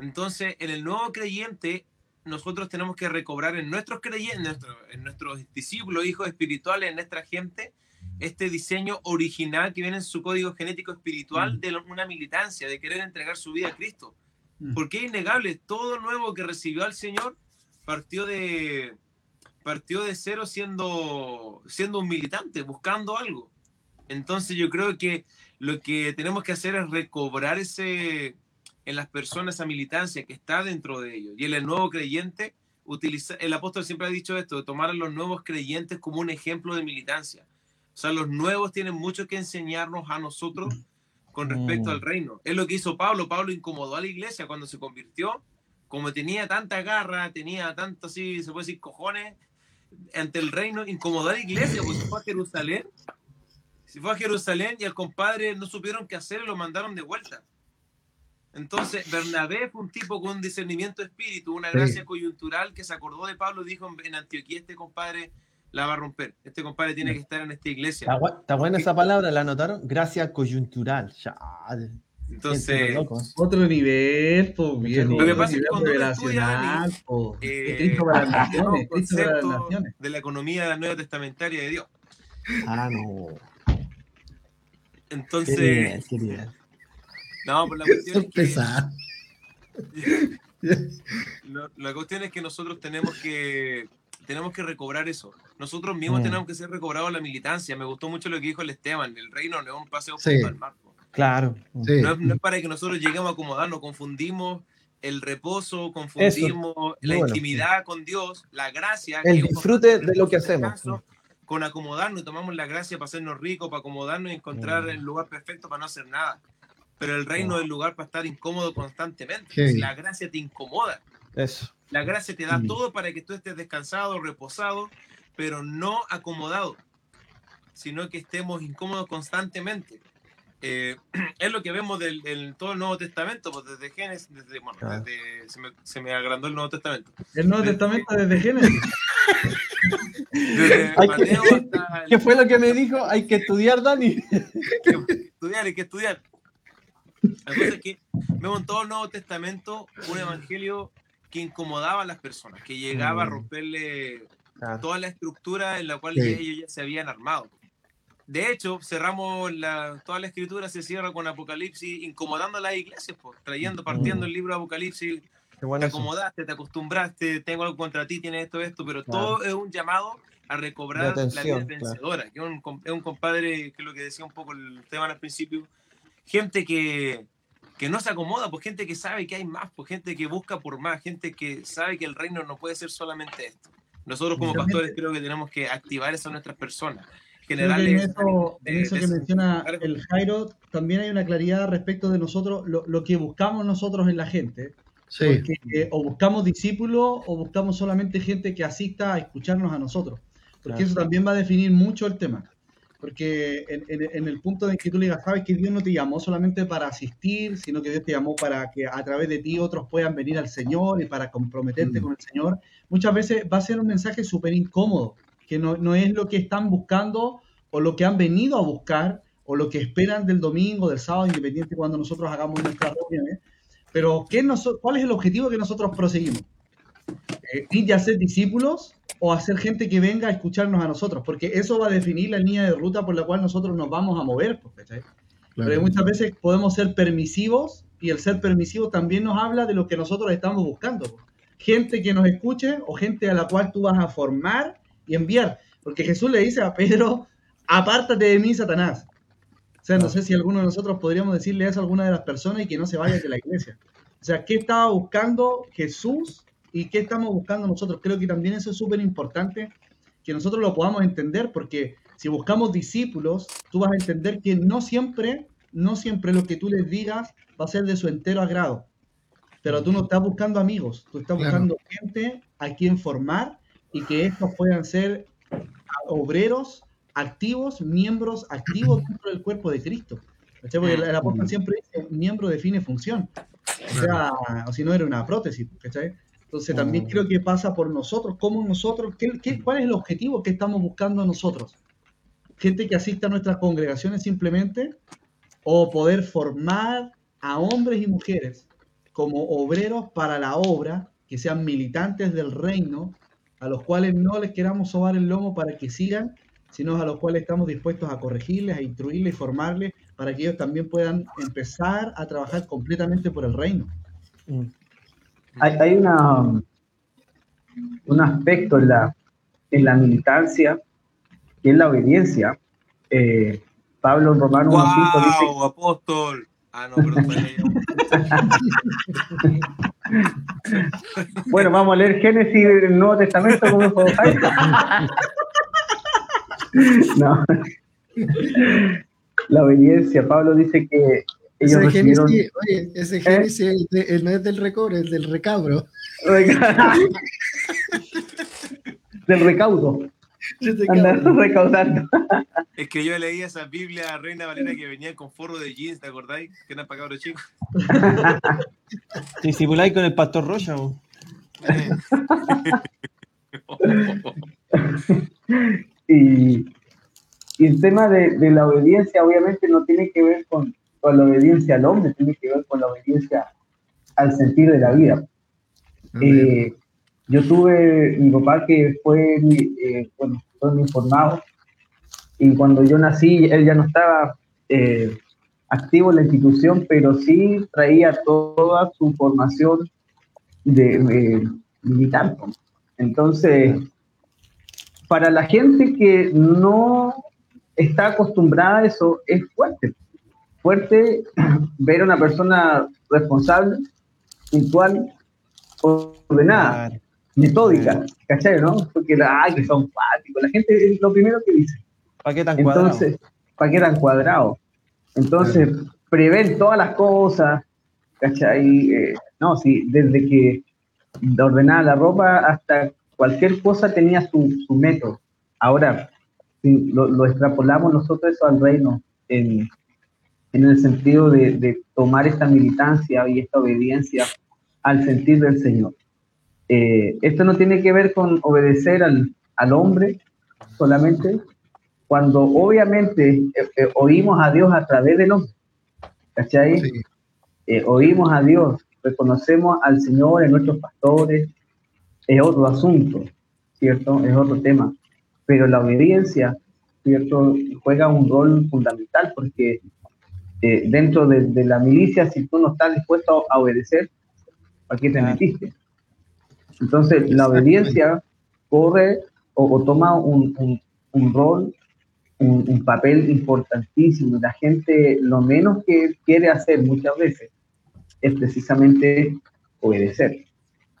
Entonces, en el nuevo creyente, nosotros tenemos que recobrar en nuestros creyentes, en, nuestro- en nuestros discípulos, hijos espirituales, en nuestra gente, este diseño original que viene en su código genético espiritual de lo- una militancia, de querer entregar su vida a Cristo. Mm. Porque es innegable, todo nuevo que recibió al Señor partió de, partió de cero siendo, siendo un militante, buscando algo. Entonces yo creo que lo que tenemos que hacer es recobrar ese en las personas esa militancia que está dentro de ellos. Y en el nuevo creyente, utiliza, el apóstol siempre ha dicho esto, de tomar a los nuevos creyentes como un ejemplo de militancia. O sea, los nuevos tienen mucho que enseñarnos a nosotros con respecto Mm. al reino. Es lo que hizo Pablo. Pablo incomodó a la iglesia cuando se convirtió. Como tenía tanta garra, tenía tanto así, se puede decir, cojones ante el reino, incomodó a la iglesia, pues se fue a Jerusalén. Se fue a Jerusalén y al compadre no supieron qué hacer y lo mandaron de vuelta. Entonces, Bernabé fue un tipo con un discernimiento de espíritu, una Sí. gracia coyuntural que se acordó de Pablo y dijo en Antioquía, este compadre la va a romper. Este compadre tiene que estar en esta iglesia. Está, gua- está buena esa palabra, ¿la anotaron? Gracia coyuntural. Ya. Entonces, loco. Otro nivel, po, viejo. Lo que otro pasa es que cuando po. eh, de la economía de la nueva testamentaria de Dios. Ah, no. Qué Entonces, nivel, qué nivel. no, pues la cuestión es que la cuestión es que nosotros tenemos que tenemos que recobrar eso. Nosotros mismos Mm. tenemos que ser recobrados la militancia. Me gustó mucho lo que dijo el Esteban. El reino no es un paseo Sí. al mar. Claro. Sí. No es, no es para que nosotros lleguemos a acomodarnos. Confundimos el reposo, confundimos la bueno, intimidad con Dios, la gracia. El disfrute de lo que hacemos. Con acomodarnos y tomamos la gracia para hacernos ricos, para acomodarnos y encontrar Mm. el lugar perfecto para no hacer nada. Pero el reino es el lugar para estar incómodo constantemente. Sí. La gracia te incomoda, Eso. La gracia te da Mm. todo para que tú estés descansado, reposado, pero no acomodado, sino que estemos incómodos constantemente. Eh, es lo que vemos del, en todo el Nuevo Testamento, pues desde Génesis, desde, bueno, Claro. desde- se, me, se me agrandó el Nuevo Testamento. El Nuevo Testamento desde Génesis. Desde Hay que- hasta el- ¿Qué fue lo que me dijo? Hay que estudiar, Dani. estudiar, hay que estudiar. La cosa es que vemos en todo el Nuevo Testamento un evangelio que incomodaba a las personas, que llegaba a Mm. romperle Claro. toda la estructura en la cual Sí. ellos ya se habían armado. De hecho, cerramos la, toda la escritura, se cierra con Apocalipsis, incomodando a las iglesias, pues, trayendo, partiendo Mm. el libro de Apocalipsis, Qué te bueno eso. acomodaste, te acostumbraste, tengo algo contra ti, tienes esto, esto, pero Claro. todo es un llamado a recobrar De la vida atención, claro. vencedora, que es un, es un compadre, que es lo que decía un poco el tema al principio, gente que, que no se acomoda, pues gente que sabe que hay más, pues gente que busca por más, gente que sabe que el reino no puede ser solamente esto. Nosotros como pastores creo que tenemos que activar eso en nuestras personas, que en eso, en de- eso de que menciona el Jairo, también hay una claridad respecto de nosotros, lo, lo que buscamos nosotros en la gente. Sí. Porque eh, o buscamos discípulos o buscamos solamente gente que asista a escucharnos a nosotros. Porque Claro. eso también va a definir mucho el tema. Porque en, en- en el punto en que tú le digas, sabes que Dios no te llamó solamente para asistir, sino que Dios te llamó para que a través de ti otros puedan venir al Señor y para comprometerte Mm. con el Señor, muchas veces va a ser un mensaje súper incómodo, que no, no es lo que están buscando o lo que han venido a buscar o lo que esperan del domingo, del sábado, independiente cuando nosotros hagamos nuestras reuniones. Pero ¿qué noso- ¿cuál es el objetivo que nosotros proseguimos? Eh, ¿Ir y hacer discípulos o hacer gente que venga a escucharnos a nosotros? Porque eso va a definir la línea de ruta por la cual nosotros nos vamos a mover. pues, ¿cachai? Pero muchas veces podemos ser permisivos y el ser permisivo también nos habla de lo que nosotros estamos buscando. pues. Gente que nos escuche o gente a la cual tú vas a formar y enviar. Porque Jesús le dice a Pedro, apártate de mí, Satanás. O sea, no sé si alguno de nosotros podríamos decirle eso a alguna de las personas y que no se vaya de la iglesia. O sea, ¿qué estaba buscando Jesús y qué estamos buscando nosotros? Creo que también eso es súper importante que nosotros lo podamos entender porque si buscamos discípulos, tú vas a entender que no siempre, no siempre lo que tú les digas va a ser de su entero agrado. Pero tú no estás buscando amigos, tú estás Claro. buscando gente a quien formar y que estos puedan ser obreros activos, miembros activos dentro del cuerpo de Cristo. ¿Cachai? Porque el apóstol siempre dice, miembro define función. O sea, o si no era una prótesis, ¿cachai? Entonces también Mm. creo que pasa por nosotros, cómo nosotros, qué, qué- cuál es el objetivo que estamos buscando nosotros. Gente que asista a nuestras congregaciones simplemente, o poder formar a hombres y mujeres como obreros para la obra, que sean militantes del reino, a los cuales no les queramos sobar el lomo para que sigan, sino a los cuales estamos dispuestos a corregirles, a instruirles y formarles para que ellos también puedan empezar a trabajar completamente por el reino. Hay, hay una, un aspecto en la, en la militancia que es la obediencia. Eh, Pablo en Romanos 1.5 dice ¡Wow, apóstol! Ah, no. Bueno, vamos a leer Génesis del Nuevo Testamento como dijo Jaime. No. La obediencia, Pablo dice que ellos Ese recibieron Génesis, oye, ese Génesis es de- el no es del recobre, es del recabro. del recaudo, andar recaudando. Es que yo leí esa Biblia Reina Valera que venía con forro de jeans, ¿te acordáis? Que eran para cabros chicos. Te disipuláis con el pastor Rocha. Eh. Y, y el tema de, de la obediencia obviamente no tiene que ver con, con la obediencia al hombre, tiene que ver con la obediencia al sentir de la vida. Eh, yo tuve mi papá que fue, eh, bueno, fue mi informado y cuando yo nací él ya no estaba eh, activo en la institución, pero sí traía toda su formación de, militar. Entonces, para la gente que no está acostumbrada a eso, es fuerte. Fuerte ver a una persona responsable, puntual, ordenada, Claro. metódica, ¿cachai? ¿no? Porque la, ay, que son fáticos. La gente es lo primero que dice. ¿Para qué tan cuadrado? Entonces, ¿para qué tan cuadrado? Entonces, prever todas las cosas, ¿cachai? Eh, no, sí, desde que de ordenar la ropa hasta cualquier cosa tenía su, su método. Ahora, si lo, lo extrapolamos nosotros eso al reino, en, en el sentido de, de tomar esta militancia y esta obediencia al sentir del Señor. Eh, esto no tiene que ver con obedecer al, al hombre solamente, cuando obviamente eh, eh, oímos a Dios a través del hombre. ¿Cachai? Sí. Eh, oímos a Dios, reconocemos al Señor en nuestros pastores, es otro asunto, ¿cierto? Es otro tema. Pero la obediencia, ¿cierto? Juega un rol fundamental porque eh, dentro de, de la milicia, si tú no estás dispuesto a obedecer, ¿para qué te metiste? Entonces, la obediencia corre o, o toma un, un- un rol, un, un papel importantísimo. La gente lo menos que quiere hacer muchas veces es precisamente obedecer.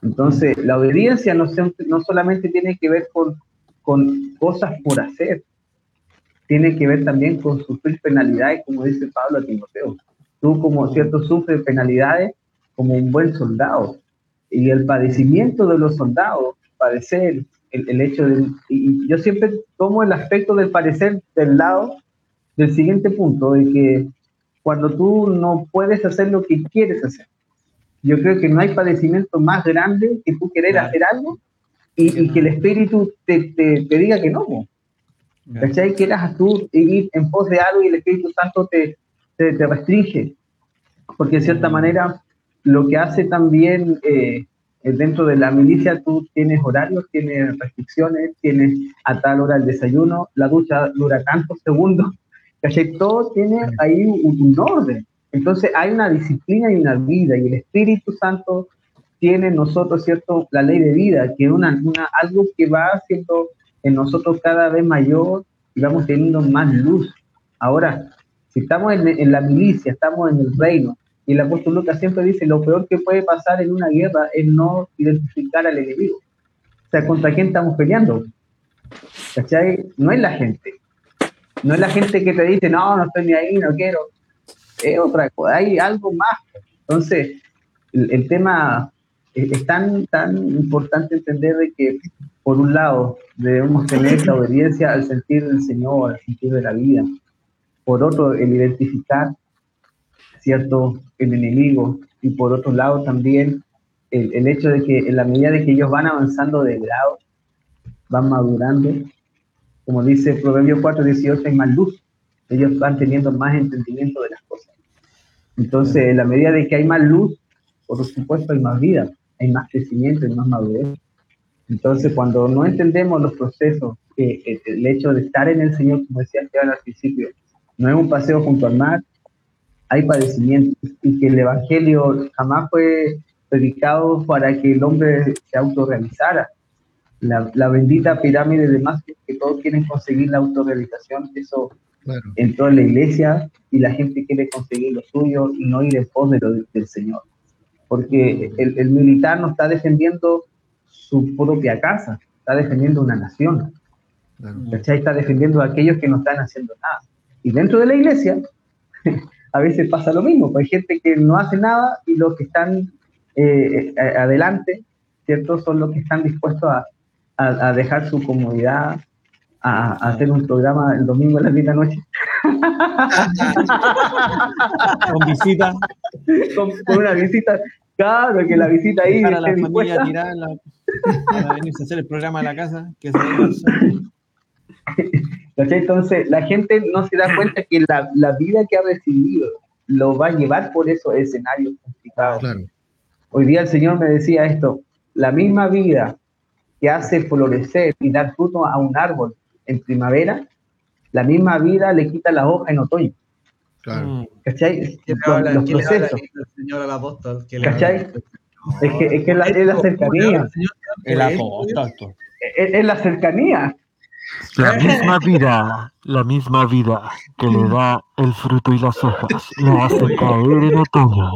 Entonces, la obediencia no, no solamente tiene que ver con, con cosas por hacer, tiene que ver también con sufrir penalidades, como dice Pablo a Timoteo. Tú, como cierto, sufres penalidades como un buen soldado. Y el padecimiento de los soldados, padecer, el, el hecho de... Y y yo siempre tomo el aspecto del padecer del lado del siguiente punto, de que cuando tú no puedes hacer lo que quieres hacer, yo creo que no hay padecimiento más grande que tú querer hacer algo y, y que el espíritu te, te, te diga que no. ¿Cachai? Quieras tú ir en pos de algo y el Espíritu Santo te, te, te restringe. Porque de cierta manera, lo que hace también eh, eh, dentro de la milicia, tú tienes horarios, tienes restricciones, tienes a tal hora el desayuno, la ducha dura tantos segundos. ¿Cachai? Todo tiene ahí un, un orden. Entonces hay una disciplina y una vida, y el Espíritu Santo tiene en nosotros, ¿cierto? La ley de vida, que es una, una, algo que va haciendo en nosotros cada vez mayor y vamos teniendo más luz. Ahora, si estamos en, en la milicia, estamos en el reino, y el apóstol Lucas siempre dice, lo peor que puede pasar en una guerra es no identificar al enemigo. O sea, ¿contra quién estamos peleando? No es la gente. No es la gente que te dice, no, no estoy ni ahí, no quiero. Es otra cosa, hay algo más. Entonces, el, el tema es, es tan, tan importante entender de que, por un lado, debemos tener la obediencia al sentir del Señor, al sentir de la vida. Por otro, el identificar, ¿cierto?, el enemigo. Y por otro lado, también el, el hecho de que en la medida de que ellos van avanzando de grado, van madurando, como dice Proverbios 4, 18, hay más luz. Ellos van teniendo más entendimiento de las cosas. Entonces, en la medida de que hay más luz, por supuesto hay más vida, hay más crecimiento, hay más madurez. Entonces, cuando no entendemos los procesos, eh, eh, el hecho de estar en el Señor, como decía Esteban al principio, no es un paseo junto al mar, hay padecimientos y que el Evangelio jamás fue predicado para que el hombre se autorrealizara. La, la bendita pirámide de Maslow, que todos quieren conseguir la autorrealización, eso Claro. entró en la iglesia y la gente quiere conseguir lo suyo y no ir en pos de lo del, del Señor. Porque el, el militar no está defendiendo su propia casa, está defendiendo una nación. claro. Está defendiendo a aquellos que no están haciendo nada. Y dentro de la iglesia, a veces pasa lo mismo, pues hay gente que no hace nada y los que están eh, a- adelante, ¿cierto? Son los que están dispuestos a, a- a dejar su comodidad, a, a hacer un programa el domingo a las 10 de la noche Con visita, con, con una visita. Claro, que la visita ahí dejar a la familia tirada la- para venirse a hacer el programa a la casa. Que se. Entonces, la gente no se da cuenta que la, la vida que ha recibido lo va a llevar por esos escenarios complicados. Claro. Hoy día el Señor me decía esto, la misma vida que hace florecer y dar fruto a un árbol en primavera, la misma vida le quita la hoja en otoño. Claro. Mm. ¿Cachai? ¿Quién le Los, habla- los quién le habla procesos. aquí del Señor al apóstol? ¿Quién le ¿Cachai? habla? Es que, es que la, es la cercanía. El apóstol. Es, es la cercanía. La misma vida, la misma vida que le da el fruto y las hojas, lo hace caer en otoño.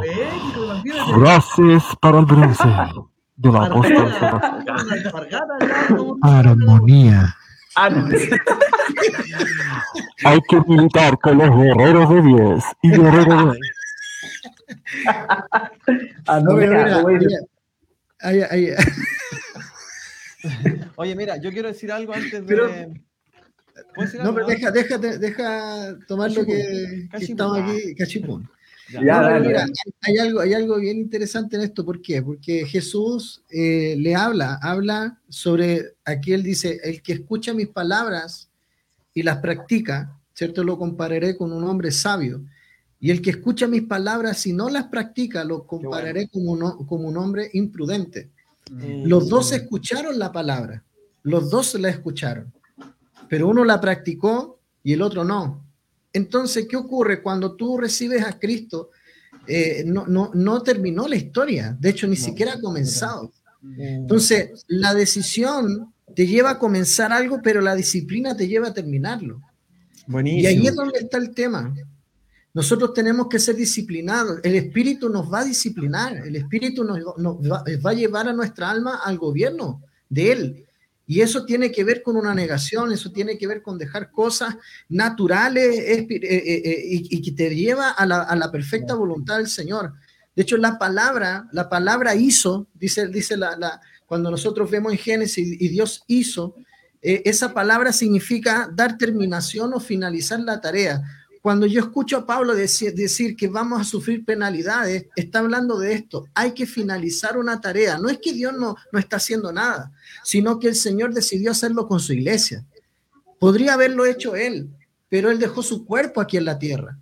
Frases para el bronce del apóstol Armonía. Ah, no. Hay que militar con los guerreros de 10 y guerreros de Ah, no, Mira, mira, mira, mira. Ay, ay, Oye, mira, yo quiero decir algo antes de. Pero- ¿Puedo decir No, algo? pero deja, deja, deja tomar lo que, que estamos aquí, cachipún. Ya. Ya, No, pero dale, mira, dale. hay algo, hay algo bien interesante en esto. ¿Por qué? Porque Jesús eh, le habla, habla sobre, aquí él dice, el que escucha mis palabras y las practica, ¿cierto? Lo compararé con un hombre sabio. Y el que escucha mis palabras y no las practica, lo compararé como, un, como un hombre imprudente. Mm. Los dos escucharon la palabra, los dos la escucharon, pero uno la practicó y el otro no. Entonces, ¿qué ocurre cuando tú recibes a Cristo? Eh, no, no, no terminó la historia, de hecho, ni siquiera ha comenzado. Entonces, la decisión te lleva a comenzar algo, pero la disciplina te lleva a terminarlo. Buenísimo. Y ahí es donde está el tema. Nosotros tenemos que ser disciplinados. El Espíritu nos va a disciplinar. El Espíritu nos, nos va, va a llevar a nuestra alma al gobierno de Él. Y eso tiene que ver con una negación, eso tiene que ver con dejar cosas naturales eh, eh, eh, y, y que te lleva a la, a la perfecta voluntad del Señor. De hecho, la palabra, la palabra hizo, dice, dice la, la- cuando nosotros vemos en Génesis y Dios hizo, eh, esa palabra significa dar terminación o finalizar la tarea. Cuando yo escucho a Pablo decir, que vamos a sufrir penalidades, está hablando de esto. Hay que finalizar una tarea. No es que Dios no, no está haciendo nada, sino que el Señor decidió hacerlo con su iglesia. Podría haberlo hecho Él, pero Él dejó su cuerpo aquí en la tierra.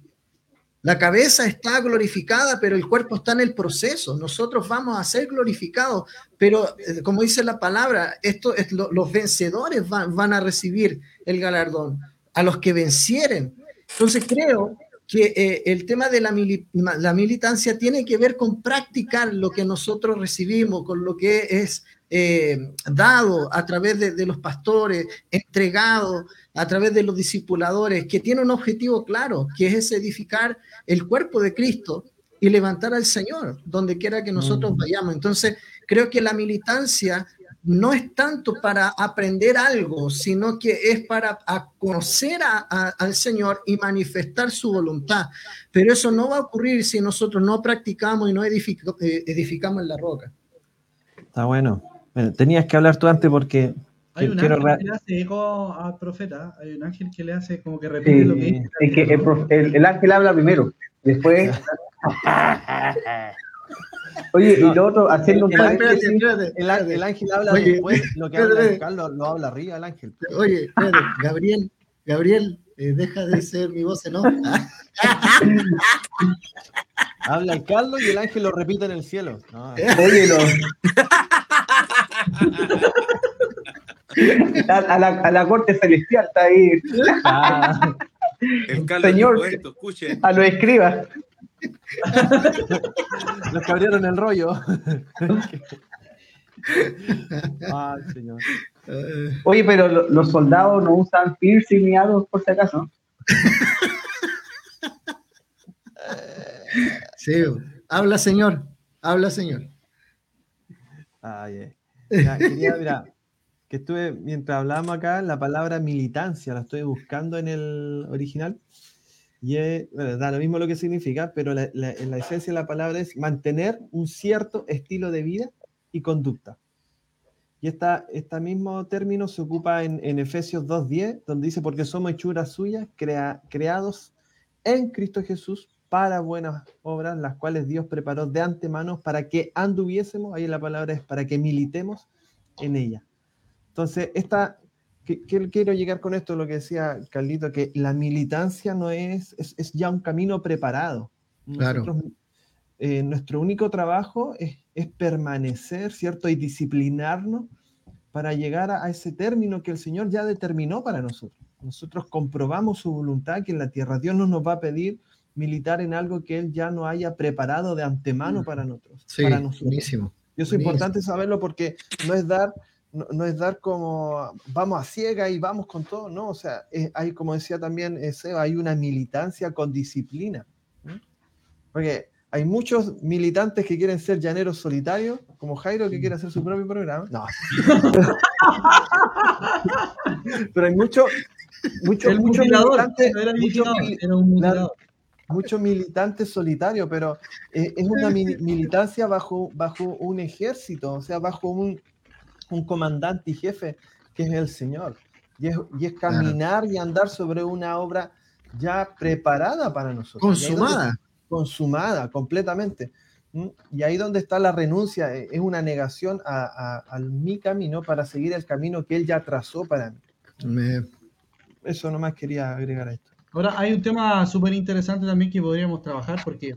La cabeza está glorificada, pero el cuerpo está en el proceso. Nosotros vamos a ser glorificados, pero eh, como dice la palabra, esto es lo- los vencedores van, van a recibir el galardón, a los que vencieren. Entonces creo que eh, el tema de la, mili- ma- la militancia tiene que ver con practicar lo que nosotros recibimos, con lo que es eh, dado a través de, de los pastores, entregado a través de los discipuladores, que tiene un objetivo claro, que es edificar el cuerpo de Cristo y levantar al Señor donde quiera que nosotros vayamos. Entonces, creo que la militancia no es tanto para aprender algo, sino que es para a conocer a- a- al Señor y manifestar su voluntad. Pero eso no va a ocurrir si nosotros no practicamos y no edific- eh, edificamos en la roca. Está bueno. Bueno, tenías que hablar tú antes porque Hay un quiero ángel que le hace eco al profeta. Hay un ángel que le hace como que repite Sí, lo que dice. es que el, el- el ángel habla primero, después. Oye, y lo otro, haciendo un Espérate, paréntesis, espérate, el, á- el ángel habla Oye, después, lo que espérate. habla el Carlos lo habla arriba el ángel. Oye, espérate, Gabriel, Gabriel, eh, deja de ser mi voz, ¿no? Habla el Carlos y el ángel lo repite en el cielo. No, oye, lo- a, a la, a la corte celestial está ahí, ah, El Carlos Señor. a los escribas. los que abrieron el rollo. Ay, señor. Oye, pero lo- los soldados no usan piercing ni algo, por si acaso. sí, habla, Señor, habla, Señor. Ay. Ya, quería, mira, que estuve, mientras hablábamos acá, la palabra militancia la estoy buscando en el original. Y es, da lo mismo lo que significa, pero la, la- en la esencia de la palabra es mantener un cierto estilo de vida y conducta. Y esta, este mismo término se ocupa en, en Efesios 2.10, donde dice, porque somos hechuras suyas, crea- creados en Cristo Jesús para buenas obras, las cuales Dios preparó de antemano para que anduviésemos, ahí la palabra es para que militemos en ella. Entonces, esta, que, que quiero llegar con esto, lo que decía Carlito, que la militancia no es, es, es ya un camino preparado. Claro. Nosotros, eh, nuestro único trabajo es, es permanecer, ¿cierto? Y disciplinarnos para llegar a, a ese término que el Señor ya determinó para nosotros. Nosotros comprobamos su voluntad que en la tierra Dios no nos va a pedir militar en algo que Él ya no haya preparado de antemano para nosotros. Sí, para nosotros. buenísimo. Y eso es importante saberlo porque no es dar, no, no es dar como vamos a ciega y vamos con todo, no, o sea, es- hay, como decía también eh, Seba, hay una militancia con disciplina. Porque hay muchos militantes que quieren ser llaneros solitarios, como Jairo que quiere hacer su propio programa. No. Pero hay muchos, muchos mutilador, militantes, era era un mucho militante solitario, pero eh, es una mi- militancia bajo, bajo un ejército, o sea, bajo un, un comandante y jefe que es el Señor. Y es, y es caminar y andar sobre una obra ya preparada para nosotros. Ahí donde- Consumada. consumada completamente. ¿Mm? Y ahí donde está la renuncia, eh, es una negación a, a- a mi camino para seguir el camino que Él ya trazó para mí. Amén. Eso nomás quería agregar a esto. Ahora, hay un tema súper interesante también que podríamos trabajar porque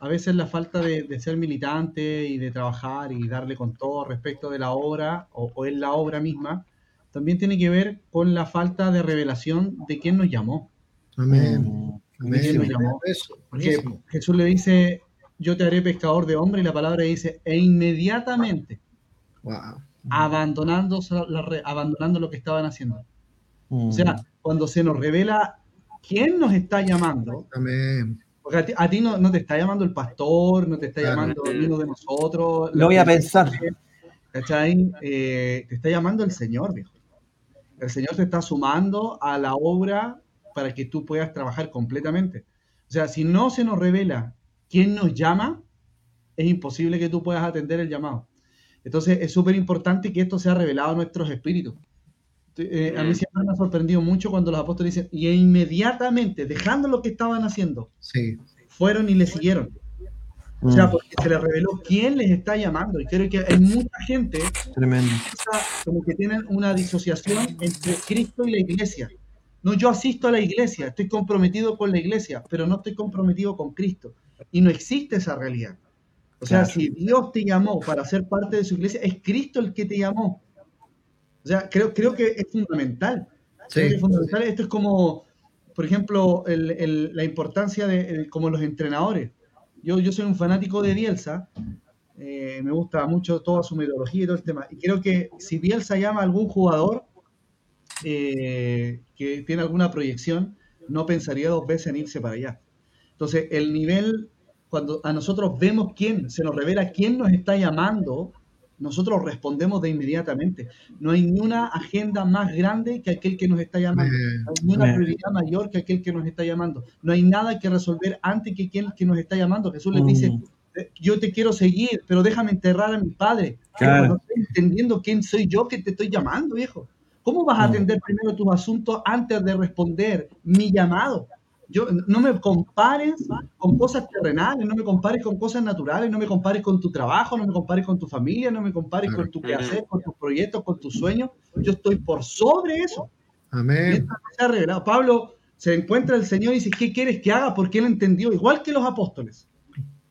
a veces la falta de, de ser militante y de trabajar y darle con todo respecto de la obra o, o en la obra misma, también tiene que ver con la falta de revelación de quién nos llamó. Amén. Mm, ¿De quién nos llamó? Porque. Jesús le dice, yo te haré pescador de hombre y la palabra dice, e inmediatamente Wow. abandonando, abandonando lo que estaban haciendo. mm, O sea, cuando se nos revela quién nos está llamando, Amén. Porque a ti, a ti no, no te está llamando el pastor, no te está Claro. llamando uno de nosotros. Lo voy a pensar. ¿Cachai? Eh, te está llamando el Señor, viejo. El Señor te está sumando a la obra para que tú puedas trabajar completamente. O sea, si no se nos revela quién nos llama, es imposible que tú puedas atender el llamado. Entonces, es súper importante que esto sea revelado a nuestros espíritus. Eh, a mí siempre me ha sorprendido mucho cuando los apóstoles dicen, y inmediatamente, dejando lo que estaban haciendo, Sí. fueron y le siguieron. O sea, porque se les reveló quién les está llamando. Y creo que hay mucha gente tremendo. piensa como que tienen una disociación entre Cristo y la iglesia. No, yo asisto a la iglesia, estoy comprometido con la iglesia, pero no estoy comprometido con Cristo. Y no existe esa realidad. O sea, Claro. si Dios te llamó para ser parte de su iglesia, es Cristo el que te llamó. O sea, creo, creo que es fundamental. Sí. es fundamental. Esto es como, por ejemplo, el- el- la importancia de el- como los entrenadores. Yo, yo soy un fanático de Bielsa, eh, me gusta mucho toda su metodología y todo el tema. Y creo que si Bielsa llama a algún jugador eh, que tiene alguna proyección, no pensaría dos veces en irse para allá. Entonces, el nivel, cuando a nosotros vemos quién, se nos revela quién nos está llamando, nosotros respondemos de inmediatamente. No hay ni una agenda más grande que aquel que nos está llamando. No hay ni una prioridad mayor que aquel que nos está llamando. No hay nada que resolver antes que quien que nos está llamando. Jesús les dice, Mm. eh, yo te quiero seguir, pero déjame enterrar a mi padre. Claro. No estoy entendiendo quién soy yo que te estoy llamando, viejo. ¿Cómo vas a Mm. atender primero tus asuntos antes de responder mi llamado? Yo, no me compares con cosas terrenales, no me compares con cosas naturales, no me compares con tu trabajo, no me compares con tu familia, no me compares con tu quehacer, con tus proyectos, con tus sueños. Yo estoy por sobre eso. Amén. revelado. Pablo se encuentra el Señor y dice, ¿qué quieres que haga? Porque él entendió, igual que los apóstoles,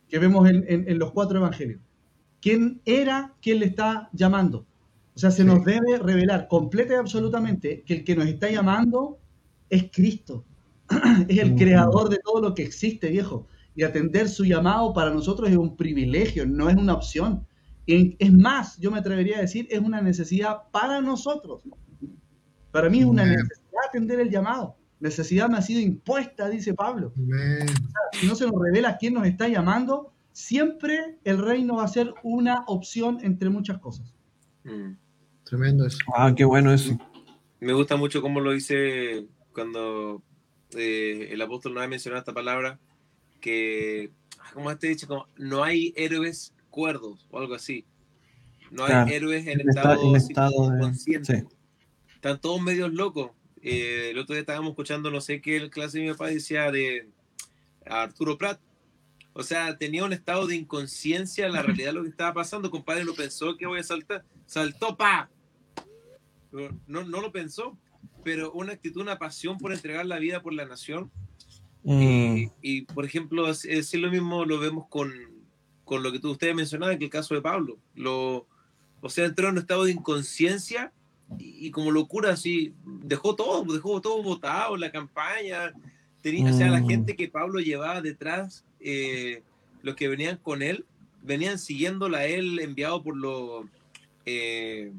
que vemos en, en- en los cuatro evangelios. ¿Quién era quien le está llamando? O sea, se nos debe revelar completa y absolutamente que el que nos está llamando es Cristo. es el creador de todo lo que existe, viejo. Y atender su llamado para nosotros es un privilegio, no es una opción. Y es más, yo me atrevería a decir, es una necesidad para nosotros. Para mí es una necesidad atender el llamado. Necesidad me ha sido impuesta, dice Pablo. Si no se nos revela quién nos está llamando, siempre el reino va a ser una opción entre muchas cosas. Mm. Tremendo eso. Ah, qué bueno eso. Me gusta mucho cómo lo dice cuando eh, el apóstol nos ha mencionado esta palabra, que, ah, como este dicho, como, no hay héroes cuerdos o algo así. No hay Claro. héroes en En esta- estado, en estado de- consciente. sí. Están todos medios locos. Eh, el otro día estábamos escuchando, no sé qué, el clase de mi papá decía de Arturo Prat. O sea, tenía un estado de inconsciencia de la realidad de lo que estaba pasando. Compadre, no pensó que voy a saltar. Saltó, pa. No, no lo pensó, pero una actitud, una pasión por entregar la vida por la nación. Mm, Y, y, por ejemplo, es, lo mismo lo vemos con, con lo que tú, ustedes mencionaban, que el caso de Pablo. Lo, o sea, entró en un estado de inconsciencia y, y como locura, así, dejó todo, dejó todo botado, la campaña. Tenía, O sea, la Mm. gente que Pablo llevaba detrás, eh, los que venían con él, venían siguiéndola a él enviado por los... eh,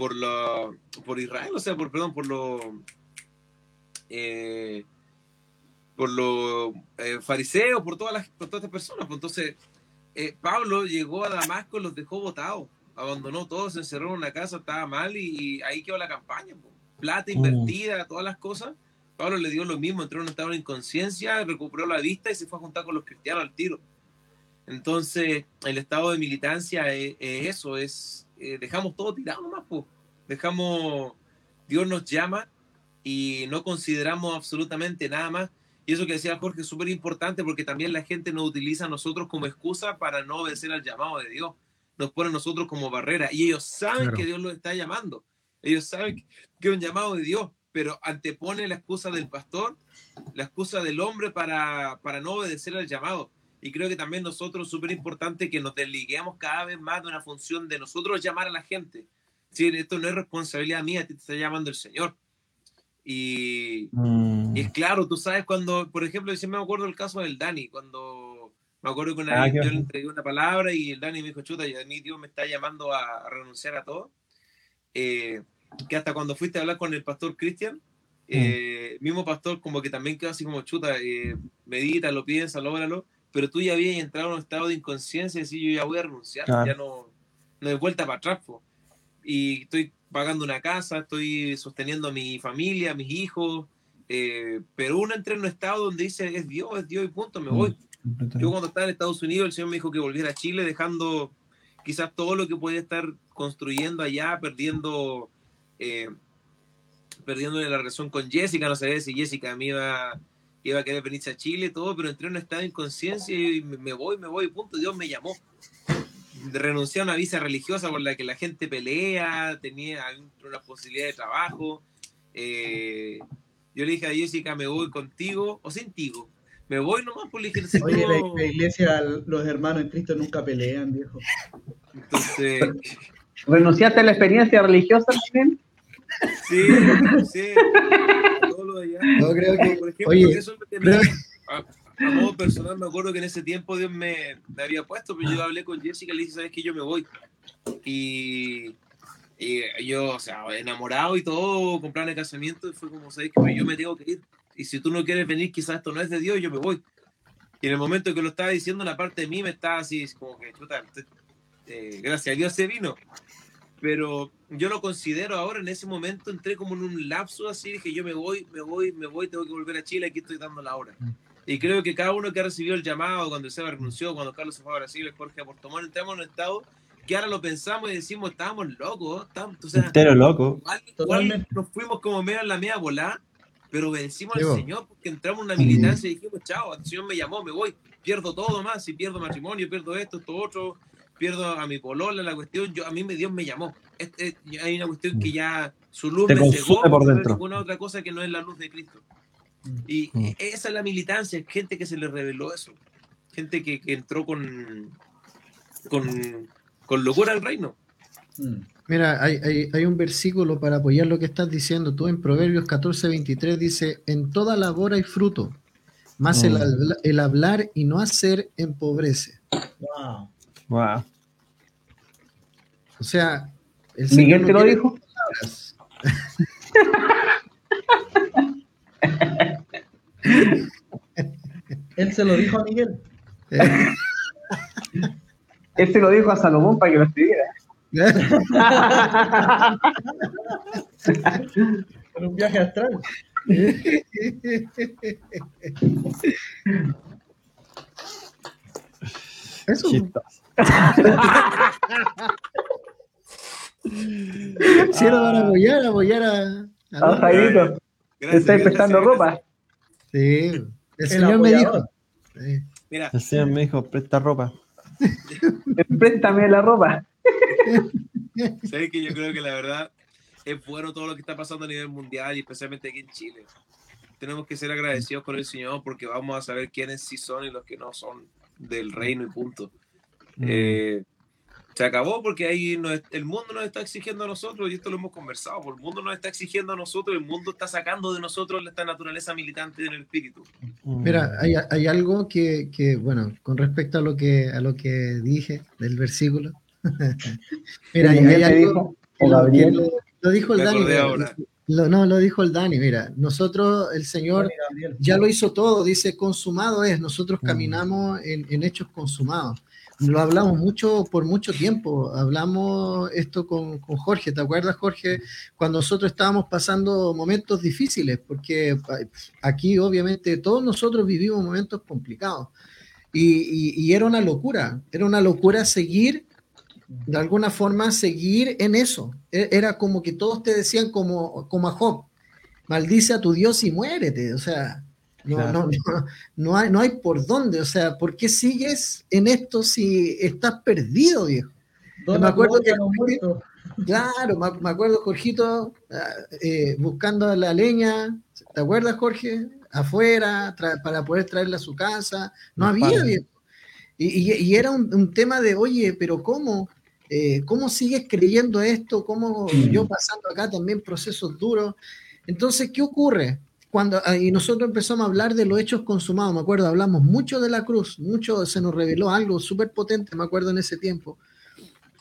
por la por Israel, o sea, por perdón, por los eh, por los eh, fariseos, por todas las por todas estas personas. Pues entonces, eh, Pablo llegó a Damasco y los dejó botados, abandonó todo, se encerró en una casa, estaba mal y, y ahí quedó la campaña. pues. Plata Mm. invertida, todas las cosas, Pablo le dio lo mismo, entró en un estado de inconsciencia, recuperó la vista y se fue a juntar con los cristianos al tiro. Entonces, el estado de militancia es, es eso, es eh, dejamos todo tirado nomás, pues. Dejamos, Dios nos llama y no consideramos absolutamente nada más. Y eso que decía Jorge es súper importante porque también la gente nos utiliza a nosotros como excusa para no obedecer al llamado de Dios. Nos pone a nosotros como barrera. Y ellos saben Claro. que Dios los está llamando. Ellos saben que es un llamado de Dios, pero antepone la excusa del pastor, la excusa del hombre para, para no obedecer al llamado. Y creo que también nosotros, súper importante que nos desliguemos cada vez más de una función de nosotros llamar a la gente. Sí, esto no es responsabilidad mía, te está llamando el Señor. Y, Mm. y es claro, tú sabes cuando, por ejemplo, yo me acuerdo del caso del Dani, cuando me acuerdo que una Ah, vez yo le entregué una palabra y el Dani me dijo, chuta, y a mí Dios me está llamando a, a renunciar a todo. Eh, que hasta cuando fuiste a hablar con el pastor Cristian, eh, mismo pastor como que también quedó así como chuta, eh, medita, lo piensa, lógralo, pero tú ya habías entrado en un estado de inconsciencia y yo ya voy a renunciar, Claro. ya no, no hay vuelta para atrás. po. Y estoy pagando una casa, estoy sosteniendo a mi familia, a mis hijos, eh, pero uno entra en un estado donde dice, es Dios, es Dios y punto, me voy. Yo cuando estaba en Estados Unidos, el Señor me dijo que volviera a Chile, dejando quizás todo lo que podía estar construyendo allá, perdiendo, eh, perdiendo la relación con Jessica, no sabía si Jessica me iba, iba a querer venirse a Chile, todo, pero entré en un estado de inconsciencia y me, me voy, me voy, punto, Dios me llamó. Renuncié a una visa religiosa por la que la gente pelea, tenía una posibilidad de trabajo. eh, yo le dije a Jessica, me voy contigo o sin tigo. Me voy nomás por dije, si Oye, la, iglesia, los hermanos en Cristo nunca pelean, viejo. Entonces, ¿Renunciaste a la experiencia religiosa, Miguel? sí, sí. De. Yo creo que, Por ejemplo, oye, eso es lo que a, mí- creo- a- a modo personal me acuerdo que en ese tiempo Dios me, me había puesto, pero yo hablé con Jessica y le dije, ¿sabes que Yo me voy. Y, y yo, o sea, enamorado y todo, comprar el casamiento, y fue como, ¿sabes que Yo me tengo que ir. Y si tú no quieres venir, quizás esto no es de Dios, yo me voy. Y en el momento que lo estaba diciendo, una parte de mí me estaba así, como que, chuta, eh, gracias a Dios se vino. Pero yo lo considero ahora, en ese momento entré como en un lapso así, dije yo me voy, me voy, me voy, tengo que volver a Chile, aquí estoy dando la hora. Y creo que cada uno que ha recibido el llamado, cuando el Seba renunció, cuando Carlos se fue a Brasil, Jorge a Portomón, entramos en un estado que ahora lo pensamos y decimos, estábamos locos, estábamos, o sea, Entero loco. igual, igual nos fuimos como medio en la media volada, pero obedecimos Sí, al. Señor porque entramos en una militancia y dijimos, chao, el Señor me llamó, me voy, pierdo todo más, si pierdo matrimonio, pierdo esto, esto, otro, pierdo a mi polola, la cuestión, yo, a mí me, Dios me llamó. Este- hay una cuestión que ya su luz Te me cegó, por dentro. ninguna otra cosa que no es la luz de Cristo. Y Mm. esa es la militancia, gente que se le reveló eso, gente que, que entró con, con, con locura al reino. Mm. Mira, hay, hay- hay un versículo para apoyar lo que estás diciendo tú en Proverbios 14, 23 dice, en toda labor hay fruto, más el, Mm. habla- el hablar y no hacer empobrece. Wow. Wow. O sea, el ¿Miguel no te lo dijo? Él se lo dijo a Miguel. Eh, Él se lo dijo a Salomón para que lo escribiera. Un viaje astral. Eso. Chistoso. Si era para apoyar, apoyar a... a- Ah, Jairito, te estáis prestando ropa. Sí, el, El Señor me dijo. Sí. Mira, El señor me dijo, presta ropa. Préstame la ropa. sabes que yo creo que la verdad es bueno todo lo que está pasando a nivel mundial y especialmente aquí en Chile. Tenemos que ser agradecidos con el Señor porque vamos a saber quiénes sí son y los que no son del reino y punto. Mm. Eh, se acabó porque ahí nos- el mundo nos está exigiendo a nosotros y esto lo hemos conversado. pues El mundo nos está exigiendo a nosotros, el mundo está sacando de nosotros esta naturaleza militante en el espíritu. Mira, hay, hay algo que, que, bueno, con respecto a lo que, a lo que dije del versículo. Mira, hay, hay algo dijo, lo, lo- lo dijo el Dani. Lo- no, lo dijo el Dani. Mira, nosotros, el Señor Gabriel. ya lo hizo todo, dice consumado es. Nosotros Mm. caminamos en, en hechos consumados. lo hablamos mucho por mucho tiempo. Hablamos esto con, con, Jorge. ¿Te acuerdas, Jorge? Cuando nosotros estábamos pasando momentos difíciles, porque aquí obviamente todos nosotros vivimos momentos complicados. Y, y, y era una locura, era una locura seguir, de alguna forma, seguir en eso. E, era como que todos te decían como, como a Job, maldice a tu Dios y muérete. O sea, no, no, no, no, hay, no hay por dónde, o sea, ¿por qué sigues en esto si estás perdido, viejo? Me acuerdo que, claro, me acuerdo, Jorgito, ah, eh, buscando la leña, ¿te acuerdas, Jorge? Afuera, para poder traerla a su casa, no, había, viejo. Y, y, era un, un, tema de, oye, pero ¿cómo? Eh, ¿Cómo sigues creyendo esto? ¿Cómo yo pasando acá también procesos duros? Entonces, ¿qué ocurre? cuando ah, y nosotros empezamos a hablar de los hechos consumados, me acuerdo, hablamos mucho de la cruz, mucho se nos reveló algo súper potente, me acuerdo en ese tiempo.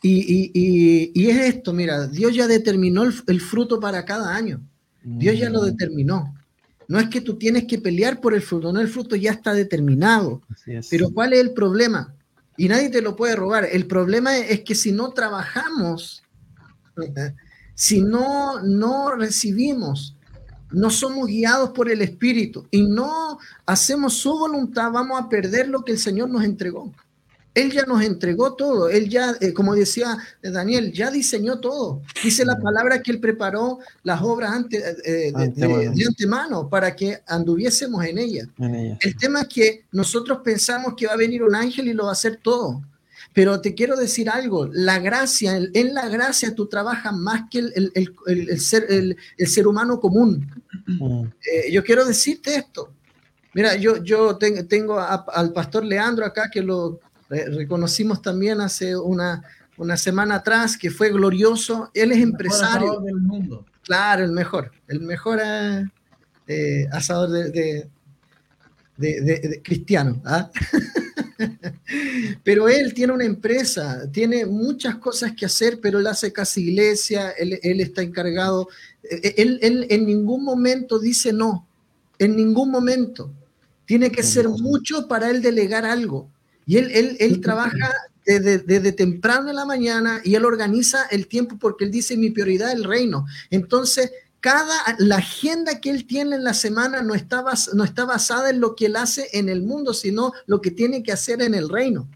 Y, y, y, es esto, mira, Dios ya determinó el, fruto para cada año. Dios ya lo mm. determinó. No es que tú tienes que pelear por el fruto, no, el fruto ya está determinado. Pero ¿cuál es el problema? Y nadie te lo puede robar. El problema es que si no trabajamos, si no, no recibimos no somos guiados por el Espíritu y no hacemos su voluntad, vamos a perder lo que el Señor nos entregó. Él ya nos entregó todo, Él ya, eh, como decía Daniel, ya diseñó todo. Dice la palabra que Él preparó las obras antes, eh, de, antemano para que anduviésemos en ellas. El tema es que nosotros pensamos que va a venir un ángel y lo va a hacer todo. Pero te quiero decir algo, la gracia, en la gracia tú trabajas más que el, ser, el, ser humano común. Mm. Eh, yo quiero decirte esto. Mira, yo, yo tengo al pastor Leandro acá, que lo reconocimos también hace una, una semana atrás, que fue glorioso. Él es empresario. Asador del mundo. Claro, el mejor, el mejor eh, eh, asador de, de, cristiano. ¿ah? pero él tiene una empresa, tiene muchas cosas que hacer, pero él hace casi iglesia, él, está encargado, eh, él, él, en ningún momento dice no, en ningún momento. Tiene que ser mucho para él delegar algo. Y él, él, él trabaja desde, desde, temprano en la mañana y él organiza el tiempo porque él dice mi prioridad es el reino. Entonces, cada, la agenda que él tiene en la semana no está, no está basada en lo que él hace en el mundo, sino lo que tiene que hacer en el reino.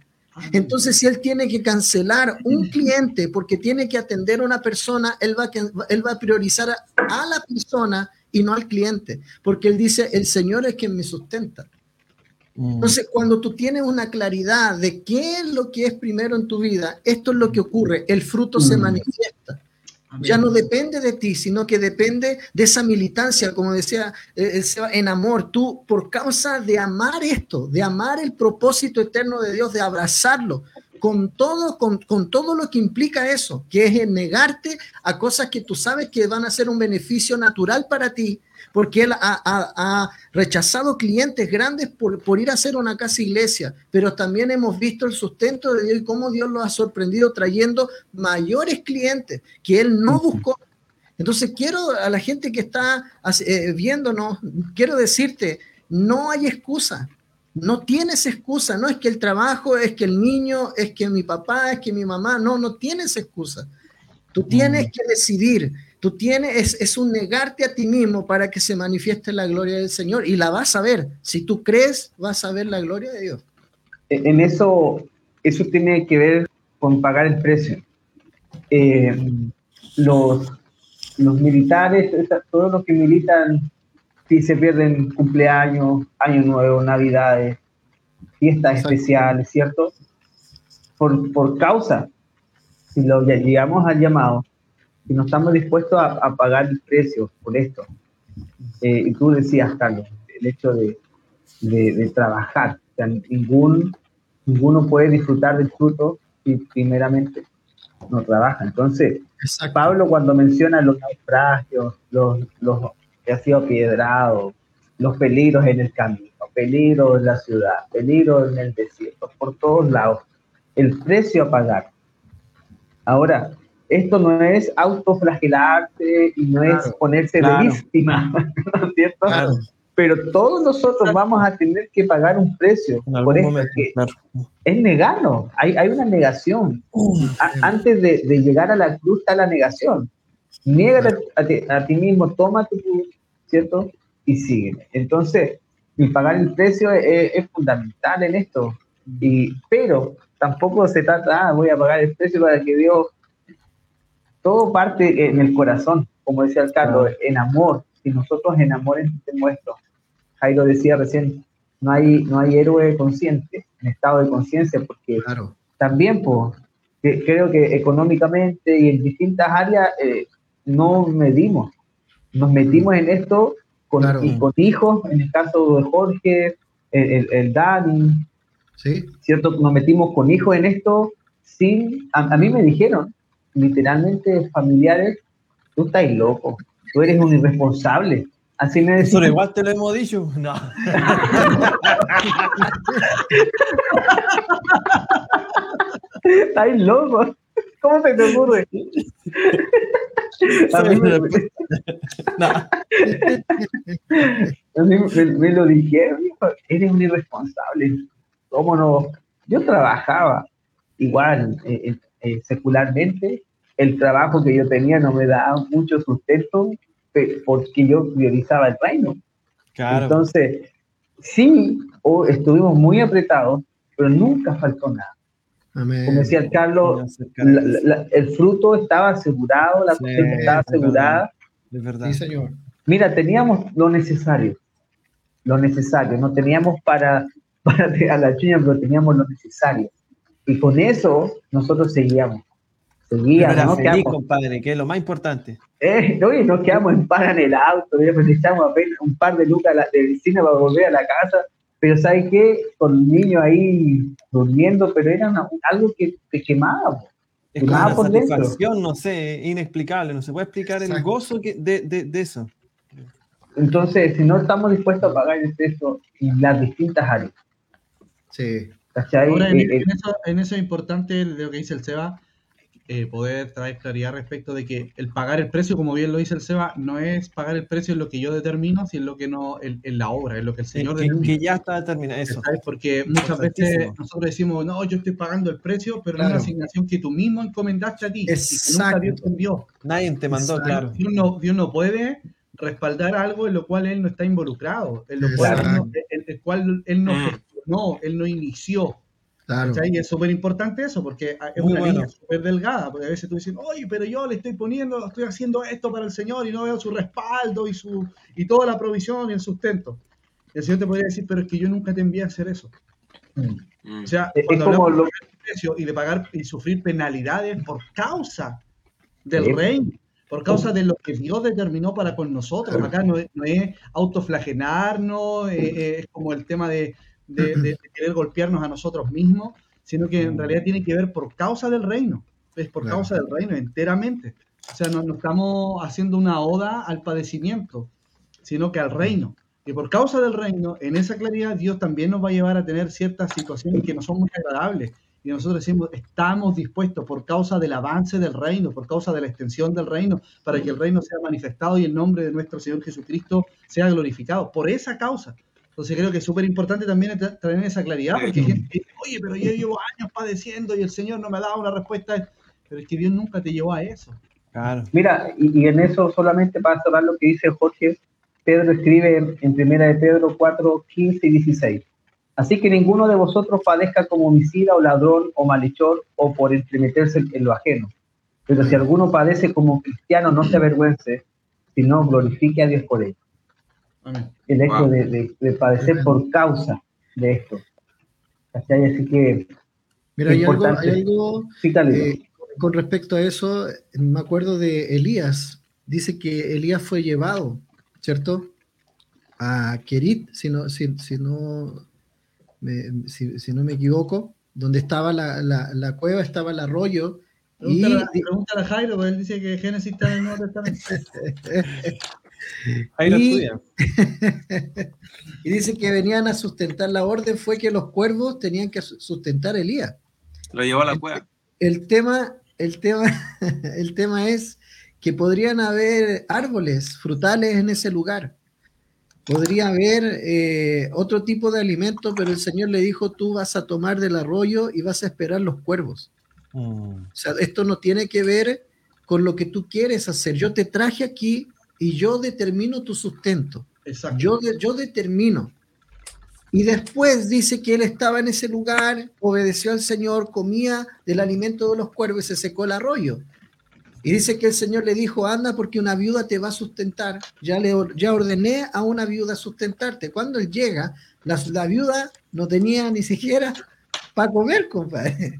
Entonces, si él tiene que cancelar un cliente porque tiene que atender a una persona, él va, él va a priorizar a, la persona y no al cliente, porque él dice, el Señor es quien me sustenta. Mm. Entonces, cuando tú tienes una claridad de qué es lo que es primero en tu vida, esto es lo que ocurre, el fruto se mm. manifiesta. Ya no depende de ti, sino que depende de esa militancia, como decía eh, en amor. Tú, por causa de amar esto, de amar el propósito eterno de Dios, de abrazarlo, con todo, con, con, todo lo que implica eso, que es negarte a cosas que tú sabes que van a ser un beneficio natural para ti, porque él ha, rechazado clientes grandes por, ir a hacer una casa iglesia, pero también hemos visto el sustento de Dios y cómo Dios lo ha sorprendido trayendo mayores clientes que él no buscó. Entonces quiero a la gente que está eh, viéndonos, quiero decirte, no hay excusa. No tienes excusa, no es que el trabajo, es que el niño, es que mi papá, es que mi mamá, no, no tienes excusa. Tú tienes que decidir Tú tienes, es, un negarte a ti mismo para que se manifieste la gloria del Señor y la vas a ver. Si tú crees, vas a ver la gloria de Dios. E, en eso, eso tiene que ver con pagar el precio. Eh, los, los militares, todos los que militan, si se pierden cumpleaños, año nuevo, navidades, fiestas especiales, ¿cierto? Por, por causa, si lo llegamos al llamado, y no estamos dispuestos a, pagar el precio por esto. Eh, y tú decías, Carlos, el hecho de, de, trabajar. ningún, ninguno puede disfrutar del fruto si primeramente no trabaja. Entonces, Pablo cuando menciona los naufragios, los, los que ha sido piedrado, los peligros en el camino, peligros en la ciudad, peligros en el desierto, por todos lados, el precio a pagar. Ahora, esto no es autoflagelarse y no es ponerse de víctima, ¿no es cierto? pero todos nosotros vamos a tener que pagar un precio En por esto, momento, que claro. es negarnos, hay, hay una negación. A- antes de, de llegar a la cruz está la negación. Niégate a, ti- a ti mismo, toma tu cruz, ¿cierto? Y sigue. Entonces, y pagar el precio es, es fundamental en esto. Y, pero tampoco se trata, ah, voy a pagar el precio para que Dios. Todo parte en el corazón, como decía el Carlos, en amor. Si nosotros en amor entendemos esto. Jairo decía recién, no hay, no hay héroe consciente, en estado de conciencia, porque Claro. también, pues, creo que económicamente y en distintas áreas eh, no medimos. Nos metimos en esto con, Claro. y con hijos, en el caso de Jorge, el, el, el Dani, Sí, ¿cierto? Nos metimos con hijos en esto sin... A, a mí me dijeron, literalmente, familiares, tú estás loco, tú eres un irresponsable. Así me decían. igual te lo hemos dicho. No. Estás loco. ¿Cómo se te ocurre? A mí me, No. a mí me- me lo dijeron, eres un irresponsable. ¿Cómo no? Yo trabajaba igual, eh, eh, secularmente, el trabajo que yo tenía no me daba mucho sustento porque yo priorizaba el reino. Claro. Entonces, sí, o estuvimos muy apretados, pero nunca faltó nada. amén. Como decía el Carlos, la- la- el fruto estaba asegurado, la Sí, cosecha estaba es verdad. asegurada. Es verdad. Sí, señor. Mira, teníamos lo necesario, lo necesario, no teníamos para, para a la chuña, pero teníamos lo necesario. Y con eso nosotros seguíamos, Pero seguíamos, era no feliz, quedamos, compadre, que es lo más importante. eh, no, y nos quedamos en par en el auto, ya necesitamos apenas un par de lucas la- de vecina para volver a la casa, pero ¿sabes qué? Con el niño ahí durmiendo, pero era una- algo que te quemaba. po. Es nada una por dentro. satisfacción, no sé, inexplicable. No se puede explicar el Exacto. gozo que, de, de, de eso. Entonces, si no estamos dispuestos a pagar el precio en las distintas áreas, Sí, ¿cachai? Ahora, en, Eh, eh, en eso, en eso es importante lo que dice el Seba, eh, poder traer claridad respecto de que el pagar el precio, como bien lo dice el Seba, no es pagar el precio en lo que yo determino, sino en lo que no, en, en la obra, en lo que el Eh, Señor que, determina. que ya está determinado eso. ¿sabes? Porque muchas veces nosotros decimos, no, yo estoy pagando el precio, pero no es Claro. una asignación que tú mismo encomendaste a ti, y que nunca Exacto. Dios te envió. Nadie te mandó, Exacto. claro. Dios no, Dios no puede respaldar algo en lo cual Él no está involucrado, en lo cual, él no, en el cual Él no Gestionó, Él no inició. claro. ¿Cachai? Y es súper importante eso, porque es Muy una bueno. línea súper delgada, porque a veces tú dices, oye, pero yo le estoy poniendo, estoy haciendo esto para el Señor y no veo su respaldo y su y toda la provisión y el sustento. Y el Señor te podría decir, pero es que yo nunca te envié a hacer eso. Mm. O sea, Es- es cuando como hablamos lo- de precio y de pagar y sufrir penalidades por causa del Sí. reino, por causa de lo que Dios determinó para con nosotros. Acá no es, no es autoflagelarnos, eh, eh, es como el tema de, de- de querer golpearnos a nosotros mismos, sino que en realidad tiene que ver por causa del reino, es por Claro. causa del reino enteramente. O sea, no, no estamos haciendo una oda al padecimiento, sino que al reino. Y por causa del reino, en esa claridad, Dios también nos va a llevar a tener ciertas situaciones que no son muy agradables. Y nosotros decimos, estamos dispuestos por causa del avance del reino, por causa de la extensión del reino, para que el reino sea manifestado y el nombre de nuestro Señor Jesucristo sea glorificado. Por esa causa. Entonces creo que es súper importante también tra- traer esa claridad, porque hay gente que dice, oye, pero yo llevo años padeciendo y el Señor no me ha dado una respuesta. Pero es que Dios nunca te llevó a eso. Claro. Mira, y, y en eso solamente para cerrar lo que dice Jorge, Pedro escribe en, primera de Pedro 4, 15 y 16. Así que ninguno de vosotros padezca como homicida o ladrón o malhechor o por entremeterse en lo ajeno. Pero si alguno padece como cristiano, no se avergüence, sino glorifique a Dios por él. El hecho Wow. de, de- de padecer por causa de esto. Así que, Mira, hay algo, hay algo sí, eh, con respecto a eso, me acuerdo de Elías. Dice que Elías fue llevado, ¿cierto? A Kerit, si no, si, si no, me, si, si no me equivoco, donde estaba la, la- la cueva, estaba el arroyo. Pregúntale a Jairo, porque él dice que Génesis está en el Nuevo Testamento. Ahí lo Y- estudian. y dice que venían a sustentar la orden, fue que los cuervos tenían que su- sustentar a Elías. Lo llevó a la cueva. El tema, el tema, el tema es que podrían haber árboles frutales en ese lugar. podría haber eh, otro tipo de alimento, pero el Señor le dijo, tú vas a tomar del arroyo y vas a esperar los cuervos. O sea, esto no tiene que ver con lo que tú quieres hacer. Yo te traje aquí y yo determino tu sustento. Exacto. Yo, de- yo determino. Y después dice que él estaba en ese lugar, obedeció al Señor, comía del alimento de los cuervos y se secó el arroyo. Y dice que el Señor le dijo, anda porque una viuda te va a sustentar. Ya, le, ya ordené a una viuda sustentarte. Cuando él llega, la, la viuda no tenía ni siquiera para comer, compadre.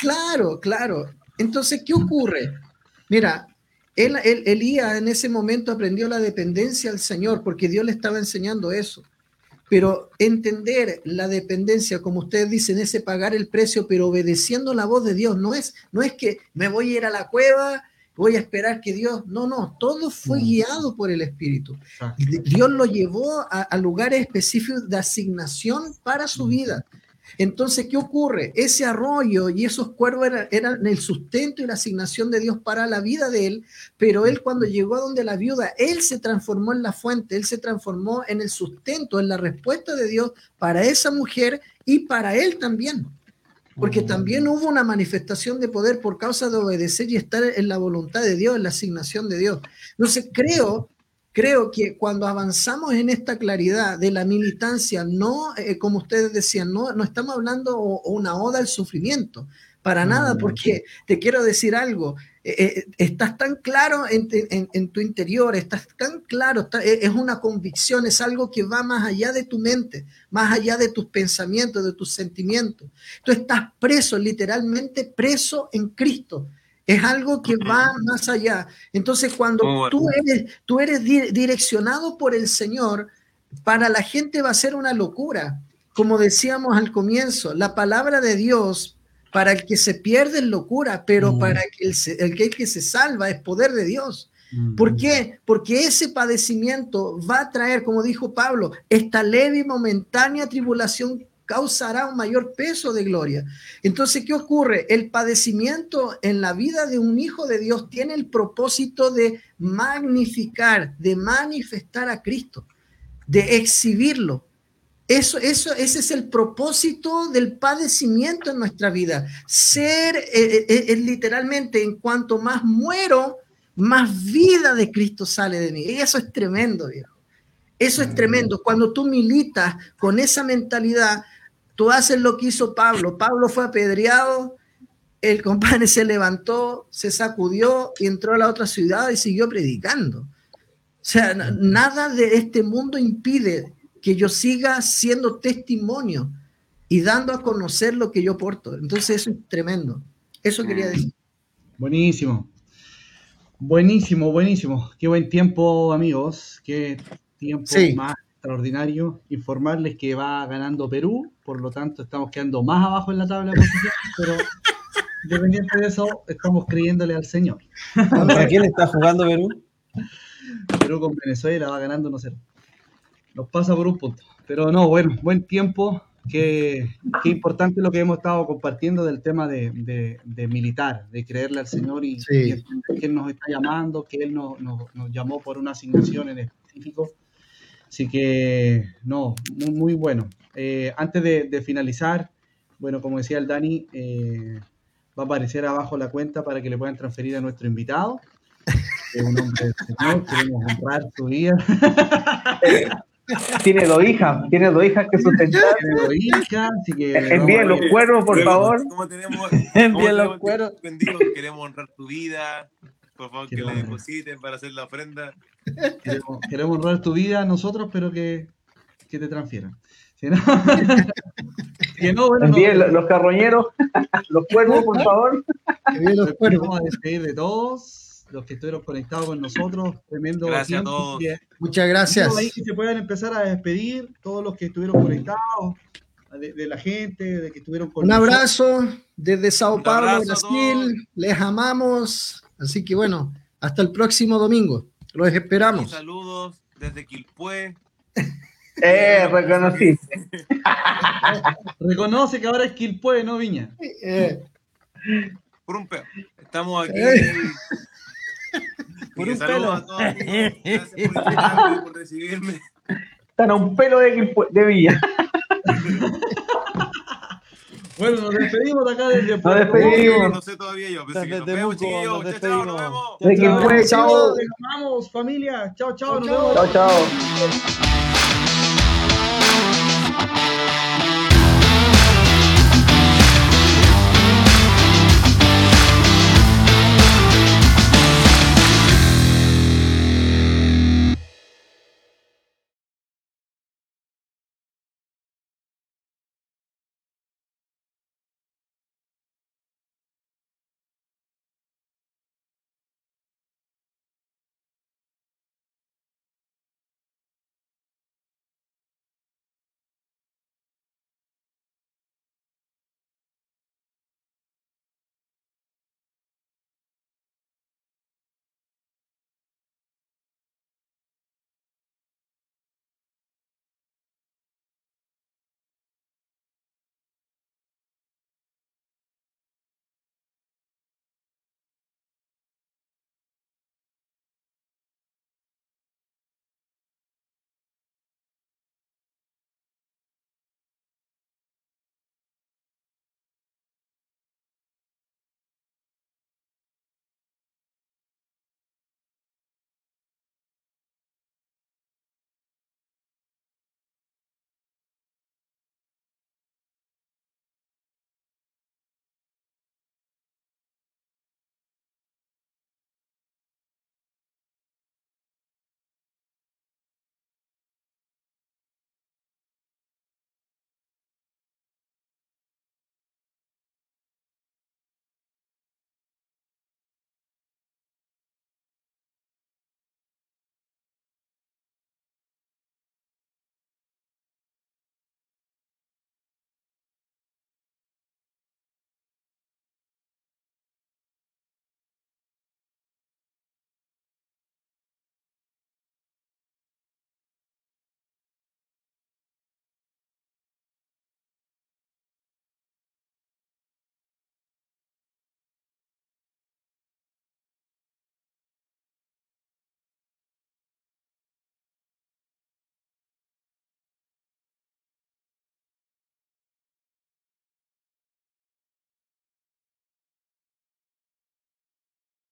Claro, claro. Entonces, ¿qué ocurre? Mira, él, él- Elías en ese momento aprendió la dependencia al Señor porque Dios le estaba enseñando eso. Pero entender la dependencia, como ustedes dicen, ese pagar el precio, pero obedeciendo la voz de Dios, no es, no es que me voy a ir a la cueva, voy a esperar que Dios, no, no, todo fue guiado por el Espíritu. Dios lo llevó a, a lugares específicos de asignación para su vida. Entonces, ¿qué ocurre? Ese arroyo y esos cuervos eran, eran el sustento y la asignación de Dios para la vida de él, pero él cuando llegó a donde la viuda, él se transformó en la fuente, él se transformó en el sustento, en la respuesta de Dios para esa mujer y para él también. Porque también hubo una manifestación de poder por causa de obedecer y estar en la voluntad de Dios, en la asignación de Dios. Entonces creo, creo que cuando avanzamos en esta claridad de la militancia, no, eh, como ustedes decían, no, no estamos hablando o, o una oda al sufrimiento, para nada, porque te quiero decir algo, eh, eh, estás tan claro en, te- en- en tu interior, estás tan claro, está- es una convicción, es algo que va más allá de tu mente, más allá de tus pensamientos, de tus sentimientos. Tú estás preso, literalmente preso en Cristo. Es algo que va más allá. Entonces, cuando bueno. tú eres, tú eres di- direccionado por el Señor, para la gente va a ser una locura. Como decíamos al comienzo, la palabra de Dios para el que se pierde es locura, pero Mm. para el, el que, el que se salva es poder de Dios. ¿Por qué? Porque ese padecimiento va a traer, como dijo Pablo, esta leve y momentánea tribulación causará un mayor peso de gloria. Entonces, ¿qué ocurre? El padecimiento en la vida de un hijo de Dios tiene el propósito de magnificar, de manifestar a Cristo, de exhibirlo. Eso, eso, ese es el propósito del padecimiento en nuestra vida. Ser, eh, eh, eh, literalmente, en cuanto más muero, más vida de Cristo sale de mí. Y eso es tremendo, viejo. Eso es tremendo. Cuando tú militas con esa mentalidad, tú haces lo que hizo Pablo. Pablo fue apedreado, el compadre se levantó, se sacudió y entró a la otra ciudad y siguió predicando. O sea, na- nada de este mundo impide que yo siga siendo testimonio y dando a conocer lo que yo porto. Entonces eso es tremendo. Eso quería decir. Buenísimo. Buenísimo, buenísimo. Qué buen tiempo, amigos. Qué tiempo Sí. más extraordinario. Informarles que va ganando Perú, por lo tanto estamos quedando más abajo en la tabla de posiciones, pero independiente de eso, estamos creyéndole al Señor. ¿Contra quién está jugando Perú? Perú con Venezuela va ganando 1-0. Nos pasa por un punto. Pero no, bueno, buen tiempo. Qué, qué importante lo que hemos estado compartiendo del tema de, de- de militar, de creerle al Señor y, Sí. y que Él nos está llamando, que Él nos, nos- nos llamó por una asignación en específico. Así que, no, muy, muy bueno. Eh, antes de, de finalizar, bueno, como decía el Dani, eh, va a aparecer abajo la cuenta para que le puedan transferir a nuestro invitado. que es un hombre del Señor, queremos honrar su vida. Tiene dos hijas, tiene dos hijas que sustentar. Tiene dos hijas, así que Envíen los cuervos, por favor. ¿Cómo tenemos, Envíen los suspendido? Queremos honrar tu vida. Por favor, que le depositen para hacer la ofrenda. Queremos, queremos honrar tu vida nosotros, pero que, que te transfieran. Si no, que no, bueno, Envíen no, lo- los carroñeros, los cuervos, por favor. Los cuervos. vamos a despedir de todos los que estuvieron conectados con nosotros. Tremendo Gracias a tiempo, todos. que- Muchas gracias. Ahí que se puedan empezar a despedir todos los que estuvieron conectados, de, de la gente, de que estuvieron con Un abrazo desde Sao Paulo, a Brasil. Les amamos. Así que bueno, hasta el próximo domingo. Los Y esperamos. saludos desde Quilpué. Eh, reconociste. Reconoce que ahora es Quilpue, no Viña. Eh, Por un peo. Estamos aquí. Eh. Por un pelo. a todos. Gracias por invitarme, por recibirme. Están a un pelo de, de Villa. Bueno, nos despedimos de acá desde Nos despedimos. No sé todavía yo. Pero sí que nos vemos, chiquillos. nos Chao, chao, nos despedimos. vemos. Chao, fue, chao. Les amamos, familia. Chao, chao. Nos vemos. Chao, chao.